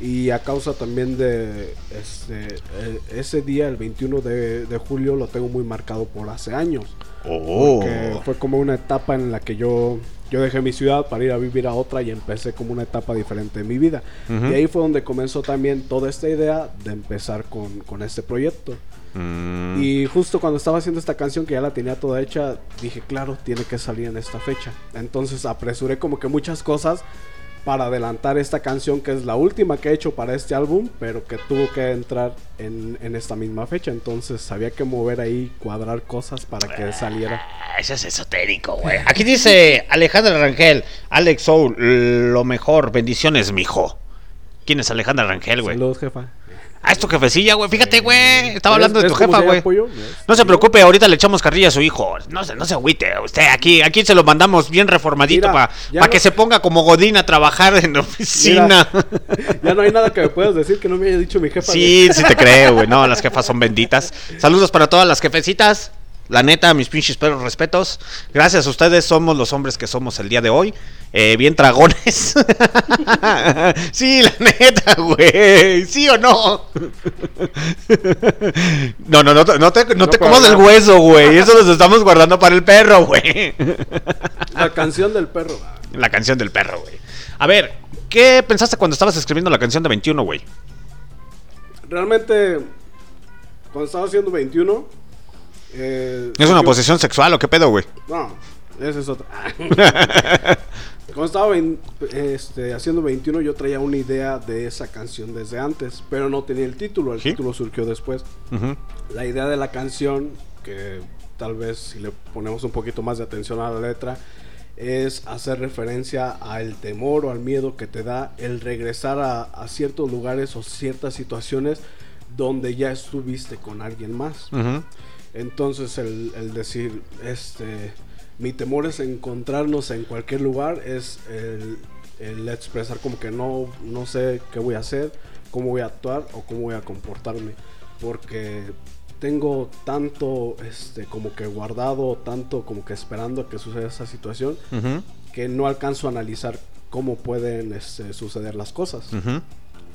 y a causa también de este, eh, ese día, el 21 de, de julio, lo tengo muy marcado por hace años. Oh. Fue como una etapa en la que yo, yo dejé mi ciudad para ir a vivir a otra y empecé como una etapa diferente en mi vida. Ujú. Y ahí fue donde comenzó también toda esta idea de empezar con, con este proyecto. Mm. Y justo cuando estaba haciendo esta canción que ya la tenía toda hecha, dije, claro, tiene que salir en esta fecha. Entonces apresuré como que muchas cosas para adelantar esta canción que es la última que he hecho para este álbum, pero que tuvo que entrar en, en esta misma fecha. Entonces había que mover ahí, cuadrar cosas para que saliera. Ah, Ese es esotérico, güey. Aquí dice Alejandra Rangel, Alex Soul, lo mejor, bendiciones, mijo. ¿Quién es Alejandra Rangel, güey? Saludos, jefa. Ah, es tu jefecilla, güey. Fíjate, güey. Estaba hablando de ¿Ves tu jefa, güey. No se preocupe, ahorita le echamos carrilla a su hijo. No se, no se agüite. Usted aquí, aquí se lo mandamos bien reformadito para no- que se ponga como Godín a trabajar en la oficina. Ya no hay nada que me puedas decir que no me haya dicho mi jefa. Sí, sí te creo, güey. No, las jefas son benditas. Saludos para todas las jefecitas. La neta, mis pinches perros respetos. Gracias a ustedes somos los hombres que somos el día de hoy. Eh, bien dragones. sí, la neta, güey. ¿Sí o no? no, no, no, te- no te, no No te comas el hueso, güey. Eso los estamos guardando para el perro, güey. La canción del perro. la canción del perro, güey. A ver, ¿qué pensaste cuando estabas escribiendo la canción de 21, güey? Realmente, cuando estaba haciendo 21... eh, ¿Es una yo- posición sexual o qué pedo, güey? No, esa es otra. Cuando estaba este, haciendo 21 yo traía una idea de esa canción desde antes, pero no tenía el título, el ¿Sí? título surgió después. Ujú. La idea de la canción, que tal vez si le ponemos un poquito más de atención a la letra, es hacer referencia al temor o al miedo que te da el regresar a, a ciertos lugares o ciertas situaciones donde ya estuviste con alguien más. Ujú. Entonces el, el decir, este, mi temor es encontrarnos en cualquier lugar, es el, el expresar como que no, no sé qué voy a hacer, cómo voy a actuar o cómo voy a comportarme, porque tengo tanto, este, como que guardado, tanto como que esperando a que suceda esa situación, Ujú. que no alcanzo a analizar cómo pueden este, suceder las cosas. Ujú.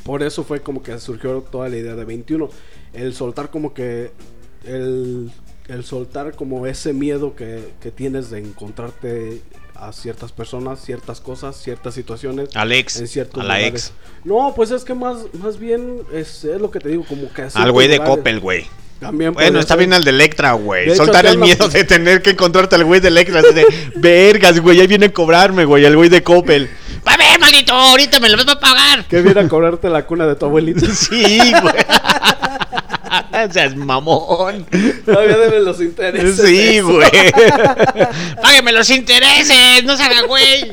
Por eso fue como que surgió toda la idea de 21. El soltar como que. El, el soltar como ese miedo que, que tienes de encontrarte a ciertas personas, ciertas cosas, ciertas situaciones. Al ex, en ciertos a la lugares. ex. No, pues es que más, más bien es, es lo que te digo, como que Al güey de. Coppel, güey. También Bueno, está ser. bien al de Electra, güey. De Soltar el miedo de tener que encontrarte al güey de Electra. así de, vergas, güey, ahí viene a cobrarme, güey, el güey de Coppel. Va a ver, maldito, ahorita me lo vas a pagar. Que viene a cobrarte la cuna de tu abuelita. Sí, güey. O sea, es mamón. Todavía deben los intereses. Sí, güey. Págueme los intereses, no se haga güey.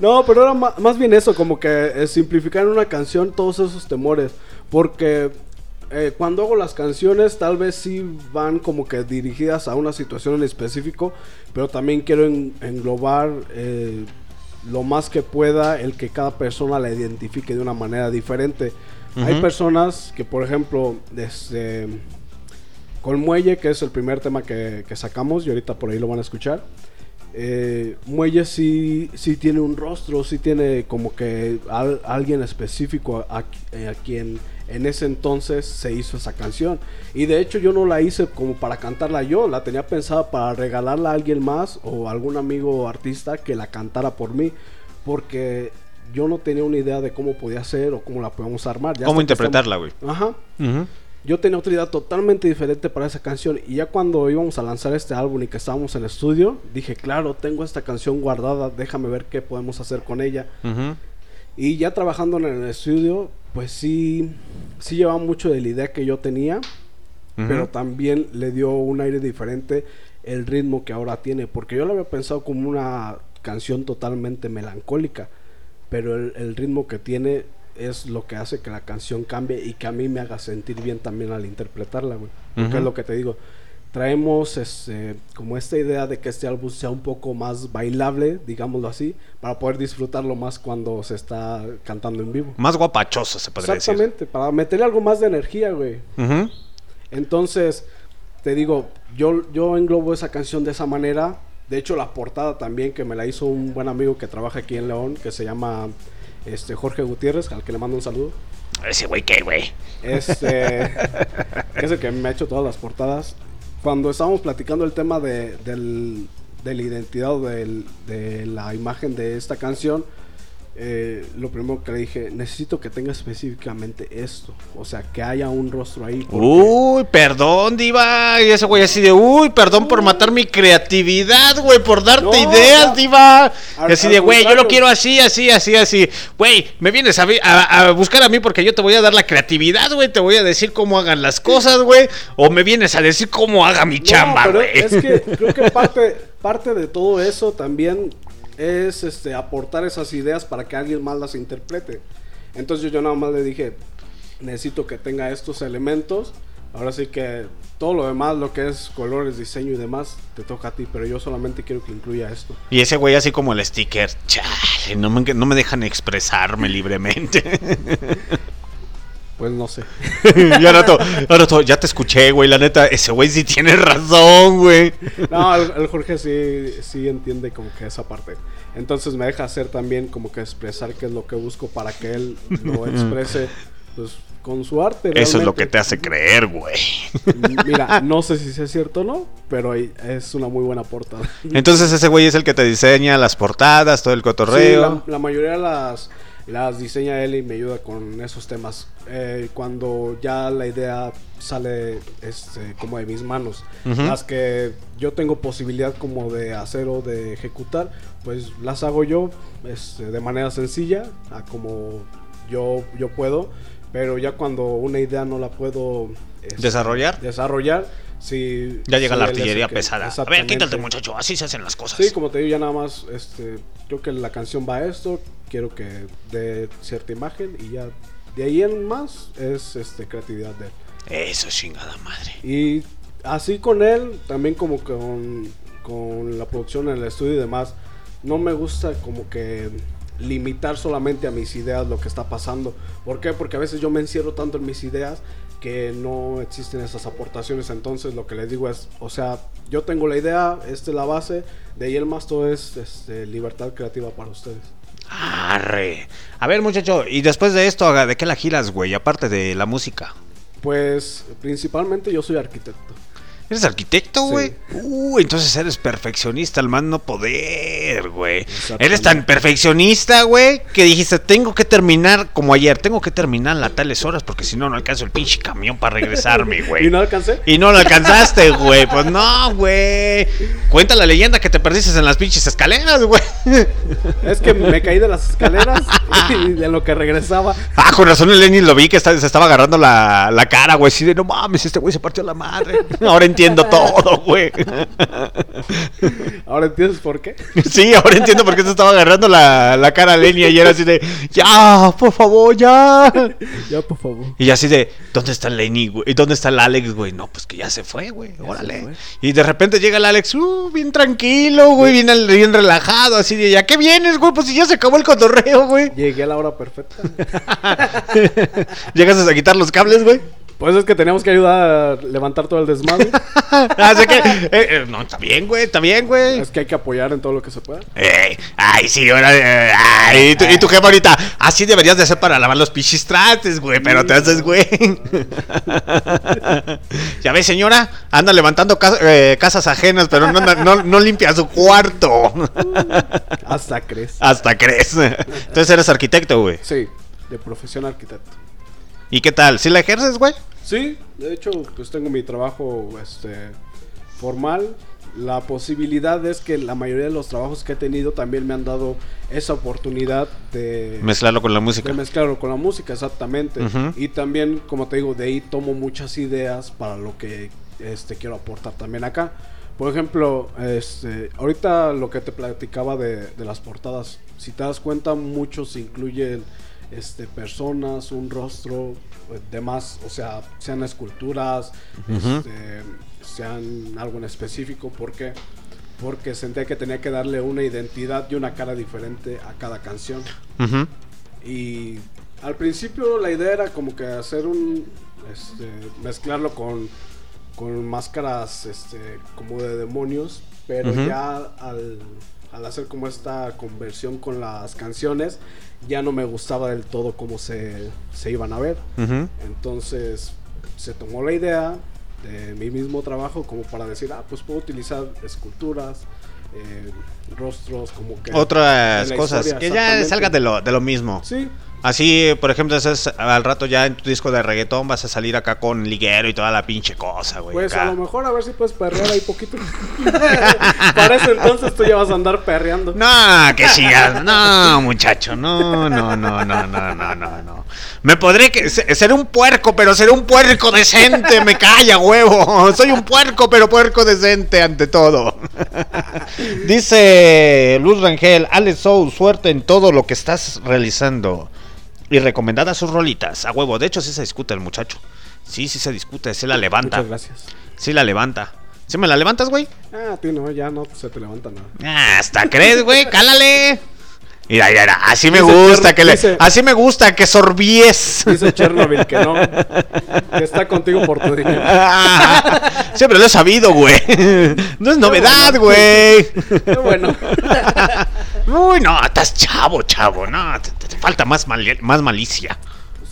No, pero era ma- más bien eso, como que eh, simplificar en una canción todos esos temores. Porque eh, cuando hago las canciones, tal vez sí van como que dirigidas a una situación en específico, pero también quiero en- englobar eh, lo más que pueda el que cada persona la identifique de una manera diferente. Hay Ujú. personas que, por ejemplo, este, con Muelle, que es el primer tema que, que sacamos, y ahorita por ahí lo van a escuchar. eh, Muelle sí, sí tiene un rostro, sí tiene como que al- alguien específico a, a- a quien en ese entonces se hizo esa canción. Y de hecho yo no la hice como para cantarla yo, la tenía pensada para regalarla a alguien más o algún amigo artista que la cantara por mí. Porque yo no tenía una idea de cómo podía ser o cómo la podíamos armar. Ya ¿Cómo interpretarla, güey? estamos- Ajá. Yo tenía otra idea totalmente diferente para esa canción y ya cuando íbamos a lanzar este álbum y que estábamos en el estudio, dije, claro, tengo esta canción guardada, déjame ver qué podemos hacer con ella. Ujú. Y ya trabajando en el estudio, pues sí, sí llevaba mucho de la idea que yo tenía, Ujú. pero también le dio un aire diferente el ritmo que ahora tiene, porque yo lo había pensado como una canción totalmente melancólica, pero el, el ritmo que tiene es lo que hace que la canción cambie y que a mí me haga sentir bien también al interpretarla, güey. Porque Ujú. es lo que te digo. Traemos este, como esta idea de que este álbum sea un poco más bailable, digámoslo así, para poder disfrutarlo más cuando se está cantando en vivo. Más guapachoso, se podría decir. Exactamente, para meterle algo más de energía, güey. Ujú. Entonces, te digo, yo, yo englobo esa canción de esa manera. De hecho, la portada también, que me la hizo un buen amigo que trabaja aquí en León, que se llama este, Jorge Gutiérrez, al que le mando un saludo. Ese güey, ¿qué, güey? Este, que es el que me ha hecho todas las portadas. Cuando estábamos platicando el tema de, del- de la identidad o del- de la imagen de esta canción, eh, lo primero que le dije, necesito que tenga específicamente esto. O sea, que haya un rostro ahí. porque- Uy, perdón, Diva. Y ese güey así de, uy, perdón por matar mi creatividad, güey, por darte No, ideas, no. Diva. Al- Y así de, güey, yo lo quiero así, así, así, así. Güey, me vienes a, vi- a- a buscar a mí porque yo te voy a dar la creatividad, güey. Te voy a decir cómo hagan las cosas, güey. O me vienes a decir cómo haga mi No, chamba, güey. es que creo que parte, parte de todo eso también es este aportar esas ideas para que alguien más las interprete. Entonces yo nada más le dije, necesito que tenga estos elementos. Ahora sí que todo lo demás, lo que es colores, diseño y demás, te toca a ti, pero yo solamente quiero que incluya esto. Y ese güey así como el sticker, chale, no me, no me dejan expresarme libremente. Pues no sé. ya, rato, rato, ya te escuché, güey, la neta, ese güey sí tiene razón, güey. No, el, el Jorge sí, sí entiende como que esa parte. Entonces me deja hacer también como que expresar qué es lo que busco para que él lo exprese pues, con su arte. Eso es lo realmente. que te hace creer, güey. Mira, no sé si sea cierto o no, pero es una muy buena portada. Entonces ese güey es el que te diseña las portadas, todo el Sí, cotorreo. la, la mayoría de las, las diseña él y me ayuda con esos temas. Eh, cuando ya la idea sale este, como de mis manos. Ujú. Las que yo tengo posibilidad como de hacer o de ejecutar, pues las hago yo este, de manera sencilla, a como yo, yo puedo. Pero ya cuando una idea no la puedo este, ¿Desarrollar? desarrollar, sí. Ya llega la artillería que- pesada. A ver, quítate, muchacho, así se hacen las cosas. Sí, como te digo, ya nada más, este, creo que la canción va a esto, quiero que dé cierta imagen y ya de ahí en más es este creatividad de él. Eso, chingada madre. Y así con él, también como con, con la producción en el estudio y demás, no me gusta como que limitar solamente a mis ideas lo que está pasando. ¿Por qué? Porque a veces yo me encierro tanto en mis ideas que no existen esas aportaciones. Entonces lo que les digo es, o sea, yo tengo la idea, esta es la base, de ahí el más todo es este, libertad creativa para ustedes. Arre. A ver, muchacho, y después de esto, ¿de qué la giras, güey? Aparte de la música. Pues principalmente yo soy arquitecto. ¿Eres arquitecto, Sí. güey? Uh, entonces eres perfeccionista, al más no poder, güey. Eres tan perfeccionista, güey, que dijiste, tengo que terminar, como ayer, tengo que terminar a tales horas porque si no, no alcanzo el pinche camión para regresarme, güey. ¿Y no alcancé? Y no lo alcanzaste, güey. Pues no, güey. Cuenta la leyenda que te perdiste en las pinches escaleras, güey. Es que me caí de las escaleras y de lo que regresaba. Ah, con razón el Lenny lo vi que está- se estaba agarrando la, la cara, güey. Así de, no mames, este güey se partió la madre. Ahora entiendo todo, güey. Ahora entiendes por qué. Sí, ahora entiendo por qué se estaba agarrando la, la cara a Lenny y era así de, ya, por favor, ya. Ya, por favor. Y así de, ¿dónde está Lenny, güey? ¿Y dónde está el Alex, güey? No, pues que ya se fue, güey. Órale. fue. Y de repente llega el Alex, uh, bien tranquilo, güey, bien relajado, así de, ¿ya qué vienes, güey? Pues si ya se acabó el cotorreo, güey. Llegué a la hora perfecta. Llegas a quitar los cables, güey. Pues es que teníamos que ayudar a levantar todo el desmadre. Así que, eh, eh, no, está bien, güey, está bien, güey. es que hay que apoyar en todo lo que se pueda. Ey, ay, sí, ahora. eh, ay, y tu, y tu jefa ahorita. Así deberías de hacer para lavar los pichis trastes, güey. Pero te haces, güey. ya ves, señora. Anda levantando ca- eh, casas ajenas, pero no, no, no limpia su cuarto. Hasta crees. Hasta crees. Entonces eres arquitecto, güey. Sí, de profesión arquitecto. ¿Y qué tal? ¿Sí la ejerces, güey? Sí, de hecho, pues tengo mi trabajo este formal la posibilidad es que la mayoría de los trabajos que he tenido también me han dado esa oportunidad de, Mezclarlo con la música. de mezclarlo con la música, exactamente. Y también, como te digo, de ahí tomo muchas ideas para lo que este, quiero aportar también acá. Por ejemplo, este, ahorita lo que te platicaba de, de las portadas, si te das cuenta, muchos incluyen este, personas, un rostro, eh, demás, o sea, sean esculturas, este, sean algo en específico. ¿Por qué? Porque sentía que tenía que darle una identidad y una cara diferente a cada canción. Y al principio la idea era como que hacer un. Este, mezclarlo con, con máscaras este, como de demonios. Pero ya al, al hacer como esta conversión con las canciones, ya no me gustaba del todo cómo se, se iban a ver. Entonces se tomó la idea de mi mismo trabajo como para decir, ah, pues puedo utilizar esculturas, eh, rostros, como que... Otras cosas. historia, que ya salgas de lo, de lo mismo. Sí, Así, por ejemplo, haces al rato ya en tu disco de reggaetón vas a salir acá con liguero y toda la pinche cosa, güey. pues acá. a lo mejor a ver si puedes perrear ahí poquito. para eso entonces tú ya vas a andar perreando. No, que sigas. No, muchacho. No, no, no, no, no, no, no, no. Me podré que se- ser un puerco, pero seré un puerco decente. Me calla, huevo. Soy un puerco, pero puerco decente ante todo. Dice Luz Rangel, Alex Sou, suerte en todo lo que estás realizando. Y recomendadas sus rolitas. A huevo. De hecho, sí se discute el muchacho. Sí, sí se discute. Sí la levanta. Muchas gracias. Sí la levanta. ¿Sí me la levantas, güey? Ah, a ti no, ya no se te levanta nada. Ah, Hasta crees, güey, cálale. Mira, mira, así me Dice gusta Cher- que le, dice- así me gusta que sorbies. Dice Chernobyl que no, que está contigo por tu dinero. Siempre lo he sabido, güey. No es novedad, güey. Bueno, Uy, no, estás chavo, chavo. No, te, te- te falta más, más malicia.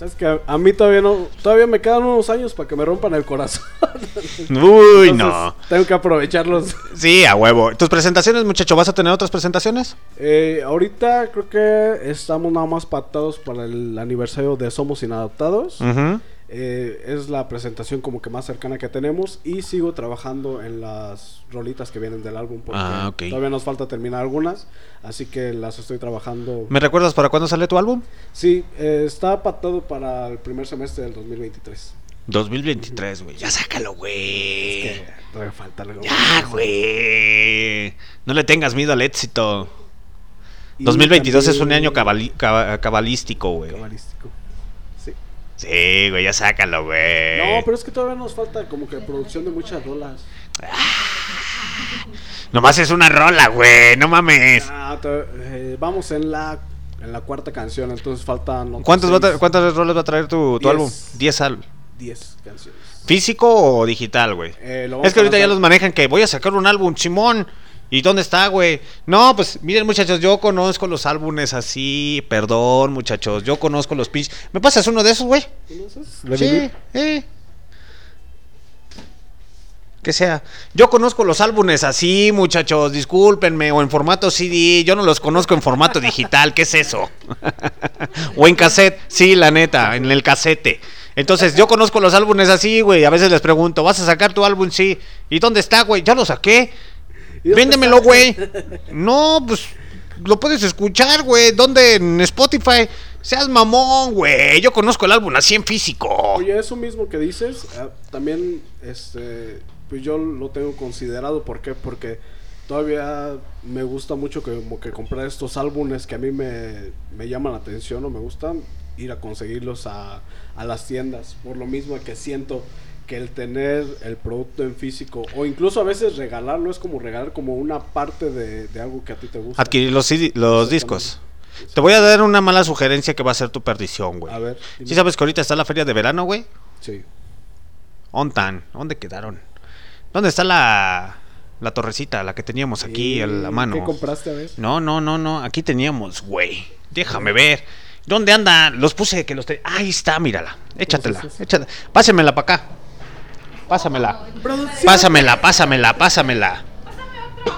Pues es que a, mí todavía no, todavía me quedan unos años para que me rompan el corazón. Uy, Entonces, no. Tengo que aprovecharlos. Sí, a huevo. ¿Tus presentaciones, muchacho? ¿Vas a tener otras presentaciones? Eh, ahorita creo que estamos nada más pactados para el aniversario de Somos Inadaptados. Eh, es la presentación como que más cercana que tenemos y sigo trabajando en las rolitas que vienen del álbum porque Ah, todavía nos falta terminar algunas, así que las estoy trabajando. ¿Me recuerdas para cuándo sale tu álbum? Sí, eh, está pactado para el primer semestre del 2023. 2023, güey. Ya sácalo, güey. Que todavía falta algo. Ya, güey. No le tengas miedo al éxito. Y 2022 es un también- año cabali- caba- cabalístico, güey. cabalístico. Sí. Güey, ya sácalo, güey. No, pero es que todavía nos falta como que producción de muchas rolas. Nomás es una rola, güey. No mames. Ah, eh, vamos en la en la cuarta canción, entonces faltan ¿Cuántos va ¿Cuántas rolas va a traer tu, tu Diez. álbum? 10 al. 10 canciones. ¿Físico o digital, güey? Eh, Es que ahorita ya los manejan que voy a sacar un álbum, Simón. ¿Y dónde está, güey? No, pues miren, muchachos, yo conozco los álbumes así. Perdón, muchachos, yo conozco los pitch. ¿Me pasas uno de esos, güey? ¿Conoces? ¿De Sí, eh. Que sea. Yo conozco los álbumes así, muchachos, discúlpenme, o en formato CD, yo no los conozco en formato digital, ¿qué es eso? o en cassette, sí, la neta, en el casete. Entonces, yo conozco los álbumes así, güey, a veces les pregunto, ¿vas a sacar tu álbum? Sí. ¿Y dónde está, güey? Ya lo saqué. ¿Y dónde Véndemelo, güey. No, pues lo puedes escuchar, güey. ¿Dónde? En Spotify. Seas mamón, güey. Yo conozco el álbum así en físico. Oye, eso mismo que dices, eh, también este pues yo lo tengo considerado, ¿por qué? Porque todavía me gusta mucho que, como que comprar estos álbumes que a mí me, me llaman la atención o me gustan, ir a conseguirlos a, a las tiendas, por lo mismo que siento que el tener el producto en físico o incluso a veces regalarlo es como regalar como una parte de, de algo que a ti te gusta. Adquirir los, CD los discos. Te voy a dar una mala sugerencia que va a ser tu perdición, güey. A ver. ¿Sí dime. sabes que ahorita está la feria de verano, güey? Sí. ¿Ontan? ¿Dónde quedaron? ¿Dónde está la, la torrecita, la que teníamos aquí a la ¿Y mano? ¿Qué compraste a ver? No, no, no, no. Aquí teníamos, güey. Déjame ver. ¿Dónde anda? Los puse que los te... Ahí está, mírala. Échatela. es? Échatela. Pásamela para acá. Pásamela. Pásamela, pásamela, pásamela.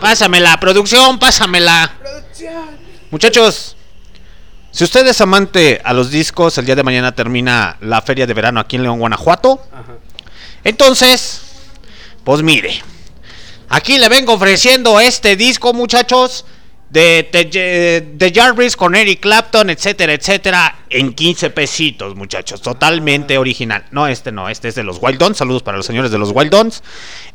Pásamela, producción, pásamela. Muchachos, si usted es amante a los discos, el día de mañana termina la feria de verano aquí en León, Guanajuato. Ajá. Entonces, pues mire, Aquí le vengo ofreciendo este disco, muchachos. De, de, de Jarvis con Eric Clapton, etcétera, etcétera, en 15 pesitos, muchachos. Totalmente original. No, este no, este es de los Wild Dons. Saludos para los señores de los Wild Dons.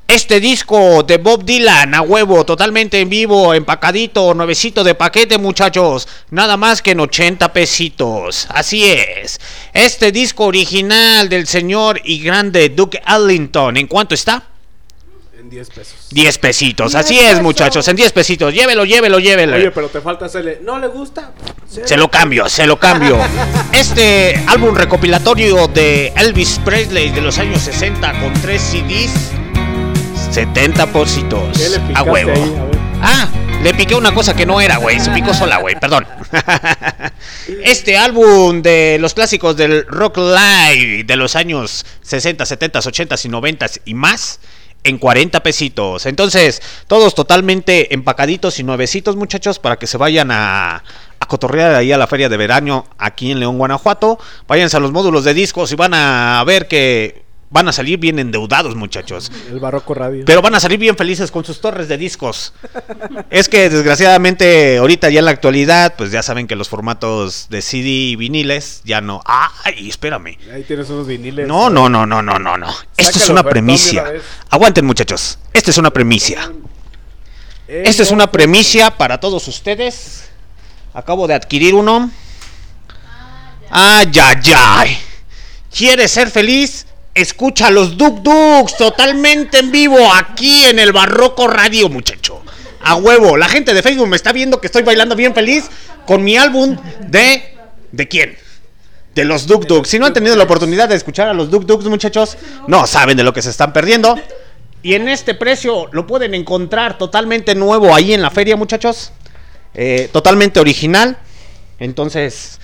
Este disco de Bob Dylan a huevo, totalmente en vivo, empacadito, nuevecito de paquete, muchachos. Nada más que en 80 pesitos. Así es. Este disco original del señor y grande Duke Ellington, ¿en cuánto está? En 10 pesos. 10 pesitos. Así es, muchachos, en 10 pesitos. Llévelo, llévelo, llévelo. Oye, pero te falta hacerle. ¿No le gusta? Se lo cambio, se lo cambio. Este álbum recopilatorio de Elvis Presley de los años 60 con 3 CDs, 70 pesitos. ¿Qué le A huevo. ahí? A ver. Ah, le piqué una cosa que no era, güey. Se picó sola, güey. Perdón. Este álbum de los clásicos del rock live de los años 60, 70, 80 y 90 y más en 40 pesitos. Entonces, todos totalmente empacaditos y nuevecitos, muchachos, para que se vayan a, a cotorrear ahí a la feria de verano aquí en León, Guanajuato. Váyanse a los módulos de discos y van a ver que van a salir bien endeudados, muchachos. El Barroco Radio. Pero van a salir bien felices con sus torres de discos. Es que desgraciadamente ahorita ya en la actualidad, pues ya saben que los formatos de CD y viniles ya no. ¡Ay, espérame! Ahí tienes unos viniles. No, no, no, no, no, no, no. Esto es una premicia. Aguanten, muchachos. Esta es una premicia. Eh, Esta es no, una premicia para todos ustedes. Acabo de adquirir uno. Ay, ay, ay. ¿Quieres ser feliz? Escucha los Duk Duks totalmente en vivo aquí en el Barroco Radio, muchacho. A huevo. La gente de Facebook me está viendo que estoy bailando bien feliz con mi álbum de. ¿De quién? De los Duk Duks. Si no han tenido la oportunidad de escuchar a los Duk Duks, muchachos, no saben de lo que se están perdiendo. Y en este precio lo pueden encontrar totalmente nuevo ahí en la feria, muchachos. Eh, totalmente original. Entonces,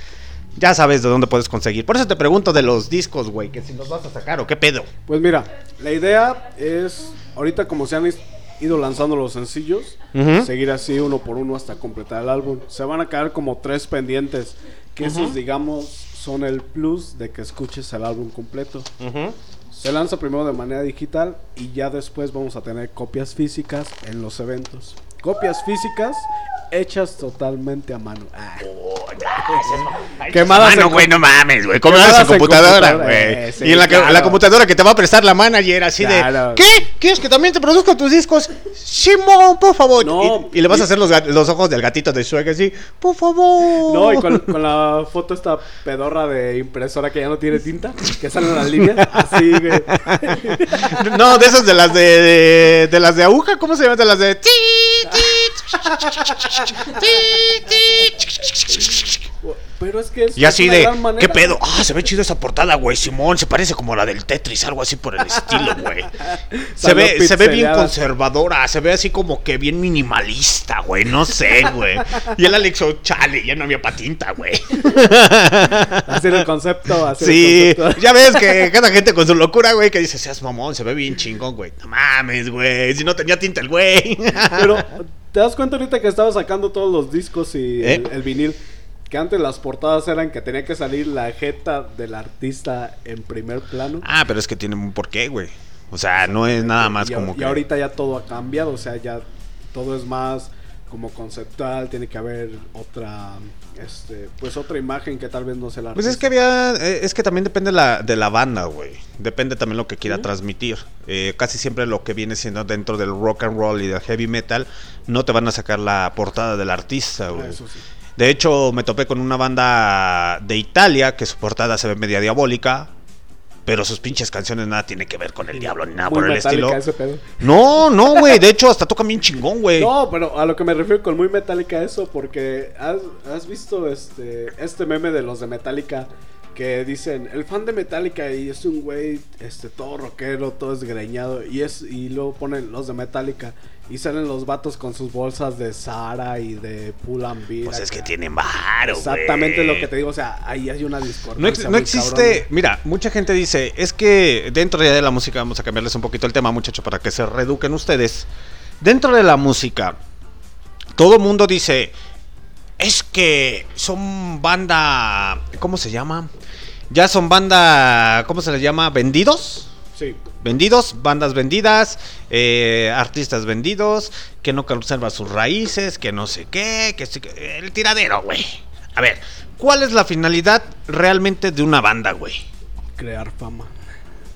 ya sabes de dónde puedes conseguir. Por eso te pregunto de los discos, güey, que si los vas a sacar o qué pedo. Pues mira, la idea es, ahorita como se han ido lanzando los sencillos, seguir así uno por uno hasta completar el álbum. Se van a quedar como tres pendientes, que esos digamos son el plus de que escuches el álbum completo. Se lanza primero de manera digital y ya después vamos a tener copias físicas en los eventos. Copias físicas hechas totalmente a mano. Ah. Quemadas Mano, en güey, no mames, güey. Quemadas en computadora, güey. eh, sí, y en la, que- claro. la computadora que te va a prestar la manager, así Claro. de. ¿Qué? ¿Quieres que también te produzca tus discos? Simón, por favor. No, y, y le vas y- a hacer los, los ojos del gatito de Shrek así. Por favor. No, y con, con la foto esta pedorra de impresora que ya no tiene tinta, que sale en las líneas, así, güey. No, de esas de las de, de, de las de aguja, ¿cómo se llaman? De las de. Ti, ti, ti, ti. Pero es que es, Y así de. ¿qué pedo? Ah, se ve chido esa portada, güey. Simón, se parece como la del Tetris, algo así por el estilo, güey. Se ve, se ve bien conservadora, se ve así como que bien minimalista, güey. No sé, güey. Y el Alex, oh, chale, ya no había patinta, güey. Así el concepto, así Sí, era el concepto. ya ves que cada gente con su locura, güey, que dice, seas mamón, se ve bien chingón, güey. No mames, güey, si no tenía tinta el güey. Pero, ¿te das cuenta ahorita que estaba sacando todos los discos y ¿Eh? el, el vinil? Que antes las portadas eran que tenía que salir la jeta del artista en primer plano. Ah, pero es que tiene un porqué, güey. O sea, no es nada más y, como y que... ahorita ya todo ha cambiado, o sea, ya todo es más como conceptual, tiene que haber otra, este, pues otra imagen que tal vez no sea la Pues es que había, eh, es que también depende la, de la banda, güey. Depende también lo que quiera transmitir. Eh, casi siempre lo que viene siendo dentro del rock and roll y del heavy metal, no te van a sacar la portada del artista, güey. Eso sí. De hecho, me topé con una banda de Italia que su portada se ve media diabólica, pero sus pinches canciones nada tiene que ver con el diablo ni nada Muy por el estilo. ese pedo. No, no, güey. De hecho, hasta tocan bien chingón, güey. No, pero a lo que me refiero con muy metálica eso, porque has, has visto este, este meme de los de Metallica que dicen, el fan de Metallica y es un güey este, todo rockero, todo esgreñado, y, es, y luego ponen los de Metallica y salen los vatos con sus bolsas de Sara y de Pull&Bear. Pues es que tienen varo, Exactamente lo que te digo, o sea, ahí hay una discordancia. ex- no existe, mira, mucha gente dice, es que dentro ya de la música, vamos a cambiarles un poquito el tema, muchachos, para que se reeduquen ustedes. Dentro de la música, todo mundo dice, es que son banda, ¿cómo se llama? Ya son banda, ¿cómo se les llama? ¿Vendidos? Sí. vendidos, bandas vendidas, eh, artistas vendidos, que no conserva sus raíces, que no sé qué, que el tiradero, güey. A ver, ¿cuál es la finalidad realmente de una banda, güey? Crear fama.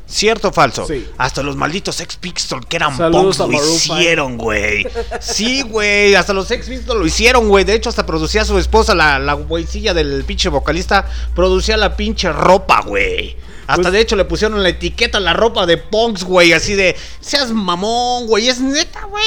¿Cierto o falso? Sí. Hasta los malditos Ex Pistols que eran Saludos punks a lo hicieron, güey. Sí, güey. Hasta los Ex Pistols lo hicieron, güey. De hecho, hasta producía su esposa, la, la güeycilla del pinche vocalista, producía la pinche ropa, güey. Hasta Pues- de hecho le pusieron la etiqueta a la ropa de punks, güey. Así de, seas mamón, güey. Es neta, güey.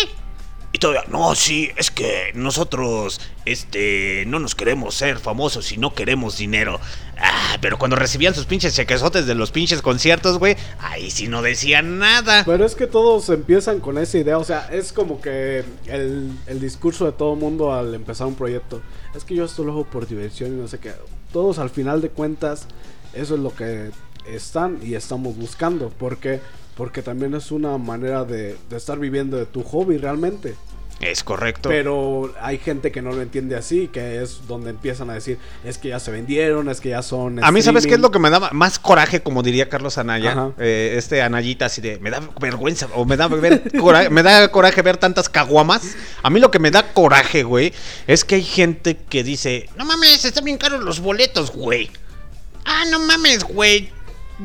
No, sí, es que nosotros, este, no nos queremos ser famosos y no queremos dinero. Ah, pero cuando recibían sus pinches chequezotes de los pinches conciertos, güey, ahí sí no decían nada. Pero es que todos empiezan con esa idea, o sea, es como que el, el discurso de todo mundo al empezar un proyecto. Es que yo esto lo hago por diversión y no sé qué. Todos al final de cuentas, eso es lo que están y estamos buscando. ¿Por qué? Porque también es una manera de, de estar viviendo de tu hobby realmente. Es correcto. Pero hay gente que no lo entiende así, que es donde empiezan a decir, es que ya se vendieron, es que ya son... a mí, ¿sabes qué es streaming". lo que me da más coraje, como diría Carlos Anaya? Eh, este Anayita, así de, me da vergüenza, o me da, ver, cora- me da coraje ver tantas caguamas. A mí lo que me da coraje, güey, es que hay gente que dice, no mames, están bien caros los boletos, güey. Ah, no mames, güey.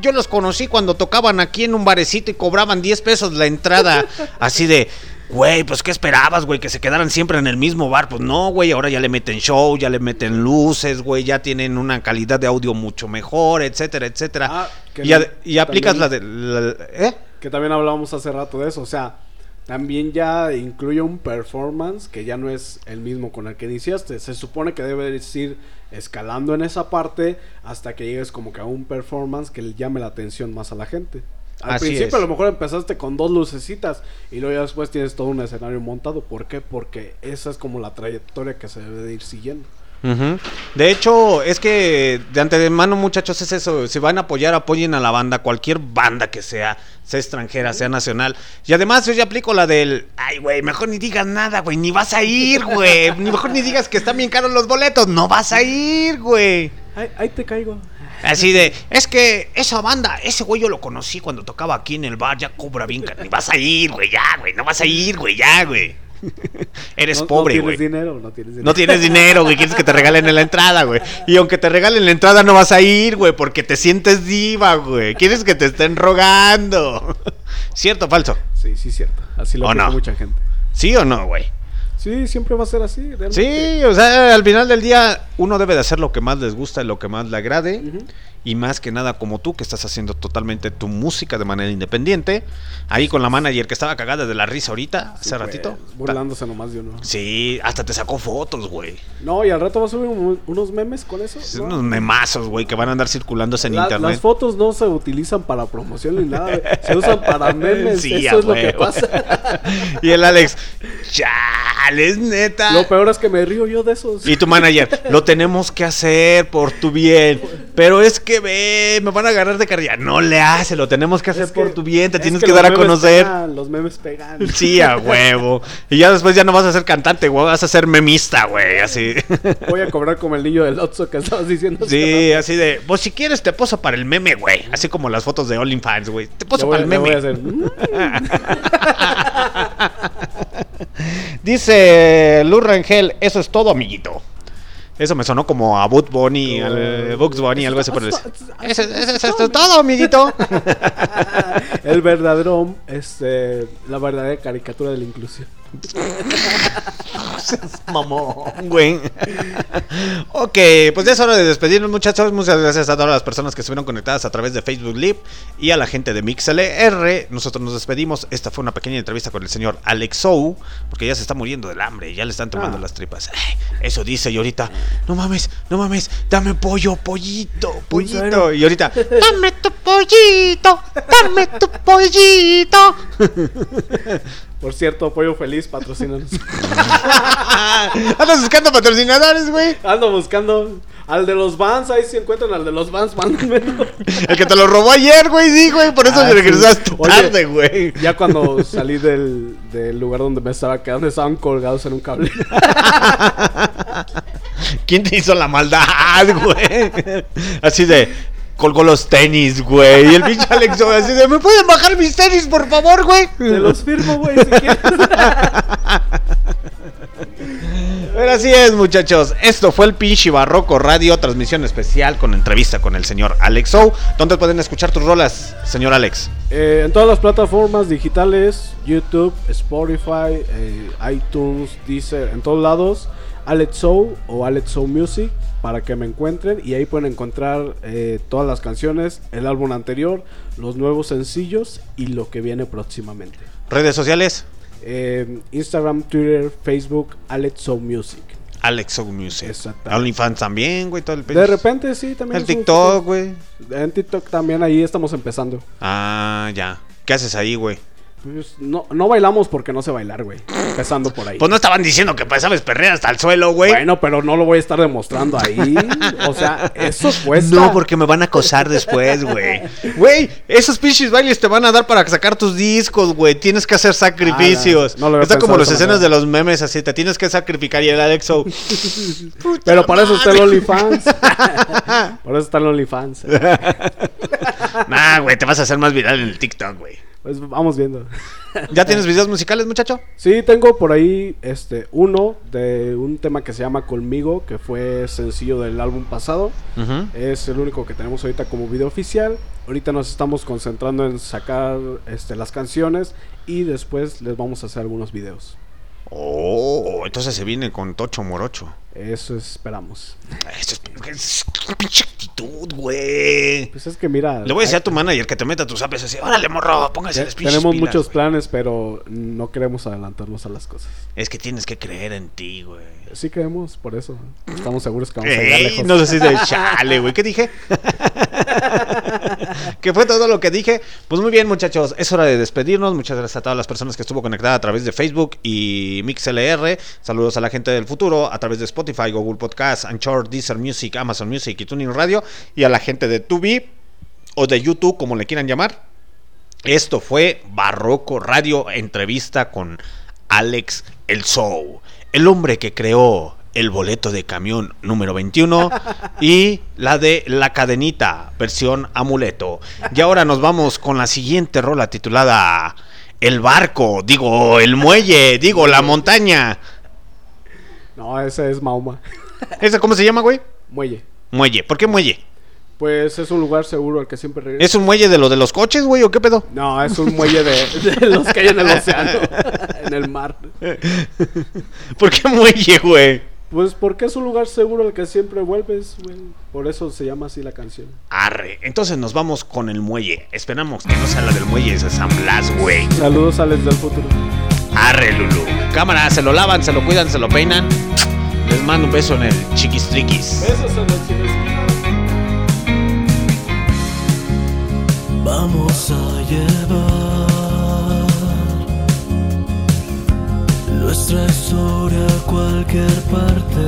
Yo los conocí cuando tocaban aquí en un barecito y cobraban 10 pesos la entrada. Así de, güey, pues ¿qué esperabas, güey? Que se quedaran siempre en el mismo bar. Pues no, güey, ahora ya le meten show, ya le meten luces, güey, ya tienen una calidad de audio mucho mejor, etcétera, etcétera. Ah, que y, no- y aplicas la de... la- ¿Eh? Que también hablábamos hace rato de eso, o sea, también ya incluye un performance que ya no es el mismo con el que iniciaste. Se supone que debes ir escalando en esa parte hasta que llegues como que a un performance que le llame la atención más a la gente. Al Así principio es. a lo mejor empezaste con dos lucecitas y luego ya después tienes todo un escenario montado. ¿Por qué? Porque esa es como la trayectoria que se debe de ir siguiendo. De hecho, es que de antemano, muchachos, es eso. Si van a apoyar, apoyen a la banda, cualquier banda que sea, sea extranjera, sea nacional. Y además, yo ya aplico la del. Ay, güey, mejor ni digas nada, güey. Ni vas a ir, güey. Ni mejor ni digas que están bien caros los boletos. No vas a ir, güey. Ay, ahí te caigo. Así de, es que esa banda, ese güey yo lo conocí cuando tocaba aquí en el bar, ya cobra bien, ni vas a ir, güey, ya, güey, no vas a ir, güey, ya, güey. Eres no, pobre, no güey. tienes dinero, no tienes dinero. No tienes dinero, güey. Quieres que te regalen en la entrada, güey. Y aunque te regalen la entrada, no vas a ir, güey, porque te sientes diva, güey. Quieres que te estén rogando. ¿Cierto o falso? Sí, sí, cierto. Así lo ¿O piensa no? mucha gente. ¿Sí o no, güey? Sí, siempre va a ser así. Realmente. Sí, o sea, al final del día, uno debe de hacer lo que más les gusta y lo que más le agrade. Y más que nada, como tú, que estás haciendo totalmente tu música de manera independiente. Ahí con la manager que estaba cagada de la risa ahorita, Sí, hace pues, ratito. Burlándose nomás de uno. Sí, hasta te sacó fotos, güey. No, y al rato va a subir un- unos memes con eso. Unos memazos, güey, que van a andar circulándose en La- internet. Las fotos no se utilizan para promoción ni nada. Se usan para memes. Sí, eso es lo que pasa. y el Alex, chales, neta. Lo peor es que me río yo de esos. Y tu manager, lo tenemos que hacer por tu bien. Pero es que me van a agarrar de carrilla. No le hace, lo tenemos que hacer Es por que- tu bien, te es tienes que dar a conocer. pegan, los memes pegan. Sí, a huevo. Y ya después ya no vas a ser cantante, güey, vas a ser memista, güey, así. Voy a cobrar como el niño del Otso que estabas diciendo. Sí, así de, pues si quieres te poso para el meme, güey. Así como las fotos de OnlyFans, güey. Te poso voy, para el le voy meme. a hacer. mm, Dice Lou Rangel, eso es todo, amiguito. Eso me sonó como a Bugs Bunny, al, Bugs Bunny, algo así por el eso es todo, amiguito. el verdadero, este, la verdadera caricatura de la inclusión. Mamón, güey. ok, pues ya es hora de despedirnos, muchachos. Muchas gracias a todas las personas que estuvieron conectadas a través de Facebook Live y a la gente de MixLR. Nosotros nos despedimos. Esta fue una pequeña entrevista con el señor Alex Sou, porque ya se está muriendo del hambre, ya le están tomando Ah. las tripas. Ay, eso dice, y ahorita, no mames, no mames, dame pollo, pollito, pollito. Y ahorita, dame tu pollito, dame tu pollito. Por cierto, Pollo Feliz, patrocínanos. Andas buscando patrocinadores, güey. Ando buscando al de los Vans, ahí si encuentran al de los Vans, mándenmelo. El que te lo robó ayer, güey, sí, güey. Por eso Ah, regresaste sí. Tarde, güey. Ya cuando salí del, del lugar donde me estaba quedando, estaban colgados en un cable. ¿Quién te hizo la maldad, güey? Así de. Colgó los tenis, güey. Y el pinche Alex Zone así de, ¿me pueden bajar mis tenis, por favor, güey? Te los firmo, güey, si quieres. Pero así es, muchachos. Esto fue el pinche Barroco Radio, transmisión especial con entrevista con el señor Alex O. ¿Dónde pueden escuchar tus rolas, señor Alex? Eh, en todas las plataformas digitales, YouTube, Spotify, eh, iTunes, Deezer, en todos lados, Alex Show o Alex Show Music para que me encuentren y ahí pueden encontrar eh, todas las canciones, el álbum anterior, los nuevos sencillos y lo que viene próximamente. Redes sociales, Eh, Instagram, Twitter, Facebook, Alex Show Music. Alex O Music. OnlyFans también, güey, todo el De repente sí, también. El TikTok, güey. En TikTok también ahí estamos empezando. Ah, ya. ¿Qué haces ahí, güey? Pues, no, no bailamos porque no sé bailar, güey. Empezando por ahí. Pues no estaban diciendo que pues, sabes perrear hasta el suelo, güey. Bueno, pero no lo voy a estar demostrando ahí. O sea, eso cuesta. No, porque me van a acosar después, güey. Güey, esos pinches bailes te van a dar para sacar tus discos, güey. Tienes que hacer sacrificios. Ah, no, no lo había Está como las escenas de los memes así, te tienes que sacrificar y el Alexo. Pero para eso está el OnlyFans. Por eso está el OnlyFans. nah, güey, te vas a hacer más viral en el TikTok, güey. Pues vamos viendo. ¿Ya tienes videos musicales, muchacho? Sí, tengo por ahí este uno de un tema que se llama Conmigo, que fue sencillo del álbum pasado. Es el único que tenemos ahorita como video oficial. Ahorita nos estamos concentrando en sacar este, las canciones y después les vamos a hacer algunos videos. Oh, entonces se viene con Tocho Morocho. Eso esperamos. Eso es, una pinche actitud, güey. Pues es que mira, Le voy a decir a tu manager que te meta tus apes así. Órale, morro, póngase las pinches tenemos pilas, muchos güey". planes, pero no queremos adelantarnos a las cosas. Es que tienes que creer en ti, güey. Sí creemos, por eso. Estamos seguros que vamos a llegar lejos. no sé si de chale, güey. ¿Qué dije? que fue todo lo que dije. Pues muy bien, muchachos. Es hora de despedirnos. Muchas gracias a todas las personas que estuvo conectada a través de Facebook y MixLR. Saludos a la gente del futuro a través de Spotify, Google Podcast, Anchor, Deezer Music, Amazon Music y Tuning Radio. Y a la gente de Tubi o de YouTube, como le quieran llamar. Esto fue Barroco Radio, entrevista con Alex El Show, el hombre que creó el boleto de camión número 21 y la de La Cadenita, versión amuleto. Y ahora nos vamos con la siguiente rola titulada El barco, digo, el muelle, digo, la montaña. No, ese es Mahoma. ¿Esa cómo se llama, güey? Muelle. Muelle. ¿Por qué muelle? Pues es un lugar seguro al que siempre regresa. ¿Es un muelle de lo de los coches, güey, o qué pedo? No, es un muelle de, de los que hay en el océano, en el mar. ¿Por qué muelle, güey? Pues porque es un lugar seguro al que siempre vuelves, güey. Por eso se llama así la canción. Arre, entonces nos vamos con el muelle. Esperamos que no sea la del muelle de San Blas, güey. Saludos, Alex del futuro. Arre, Lulu. Cámara, se lo lavan, se lo cuidan, se lo peinan. Les mando un beso en el chiquistriquis. Besos en el Vamos a llevar nuestra historia a cualquier parte,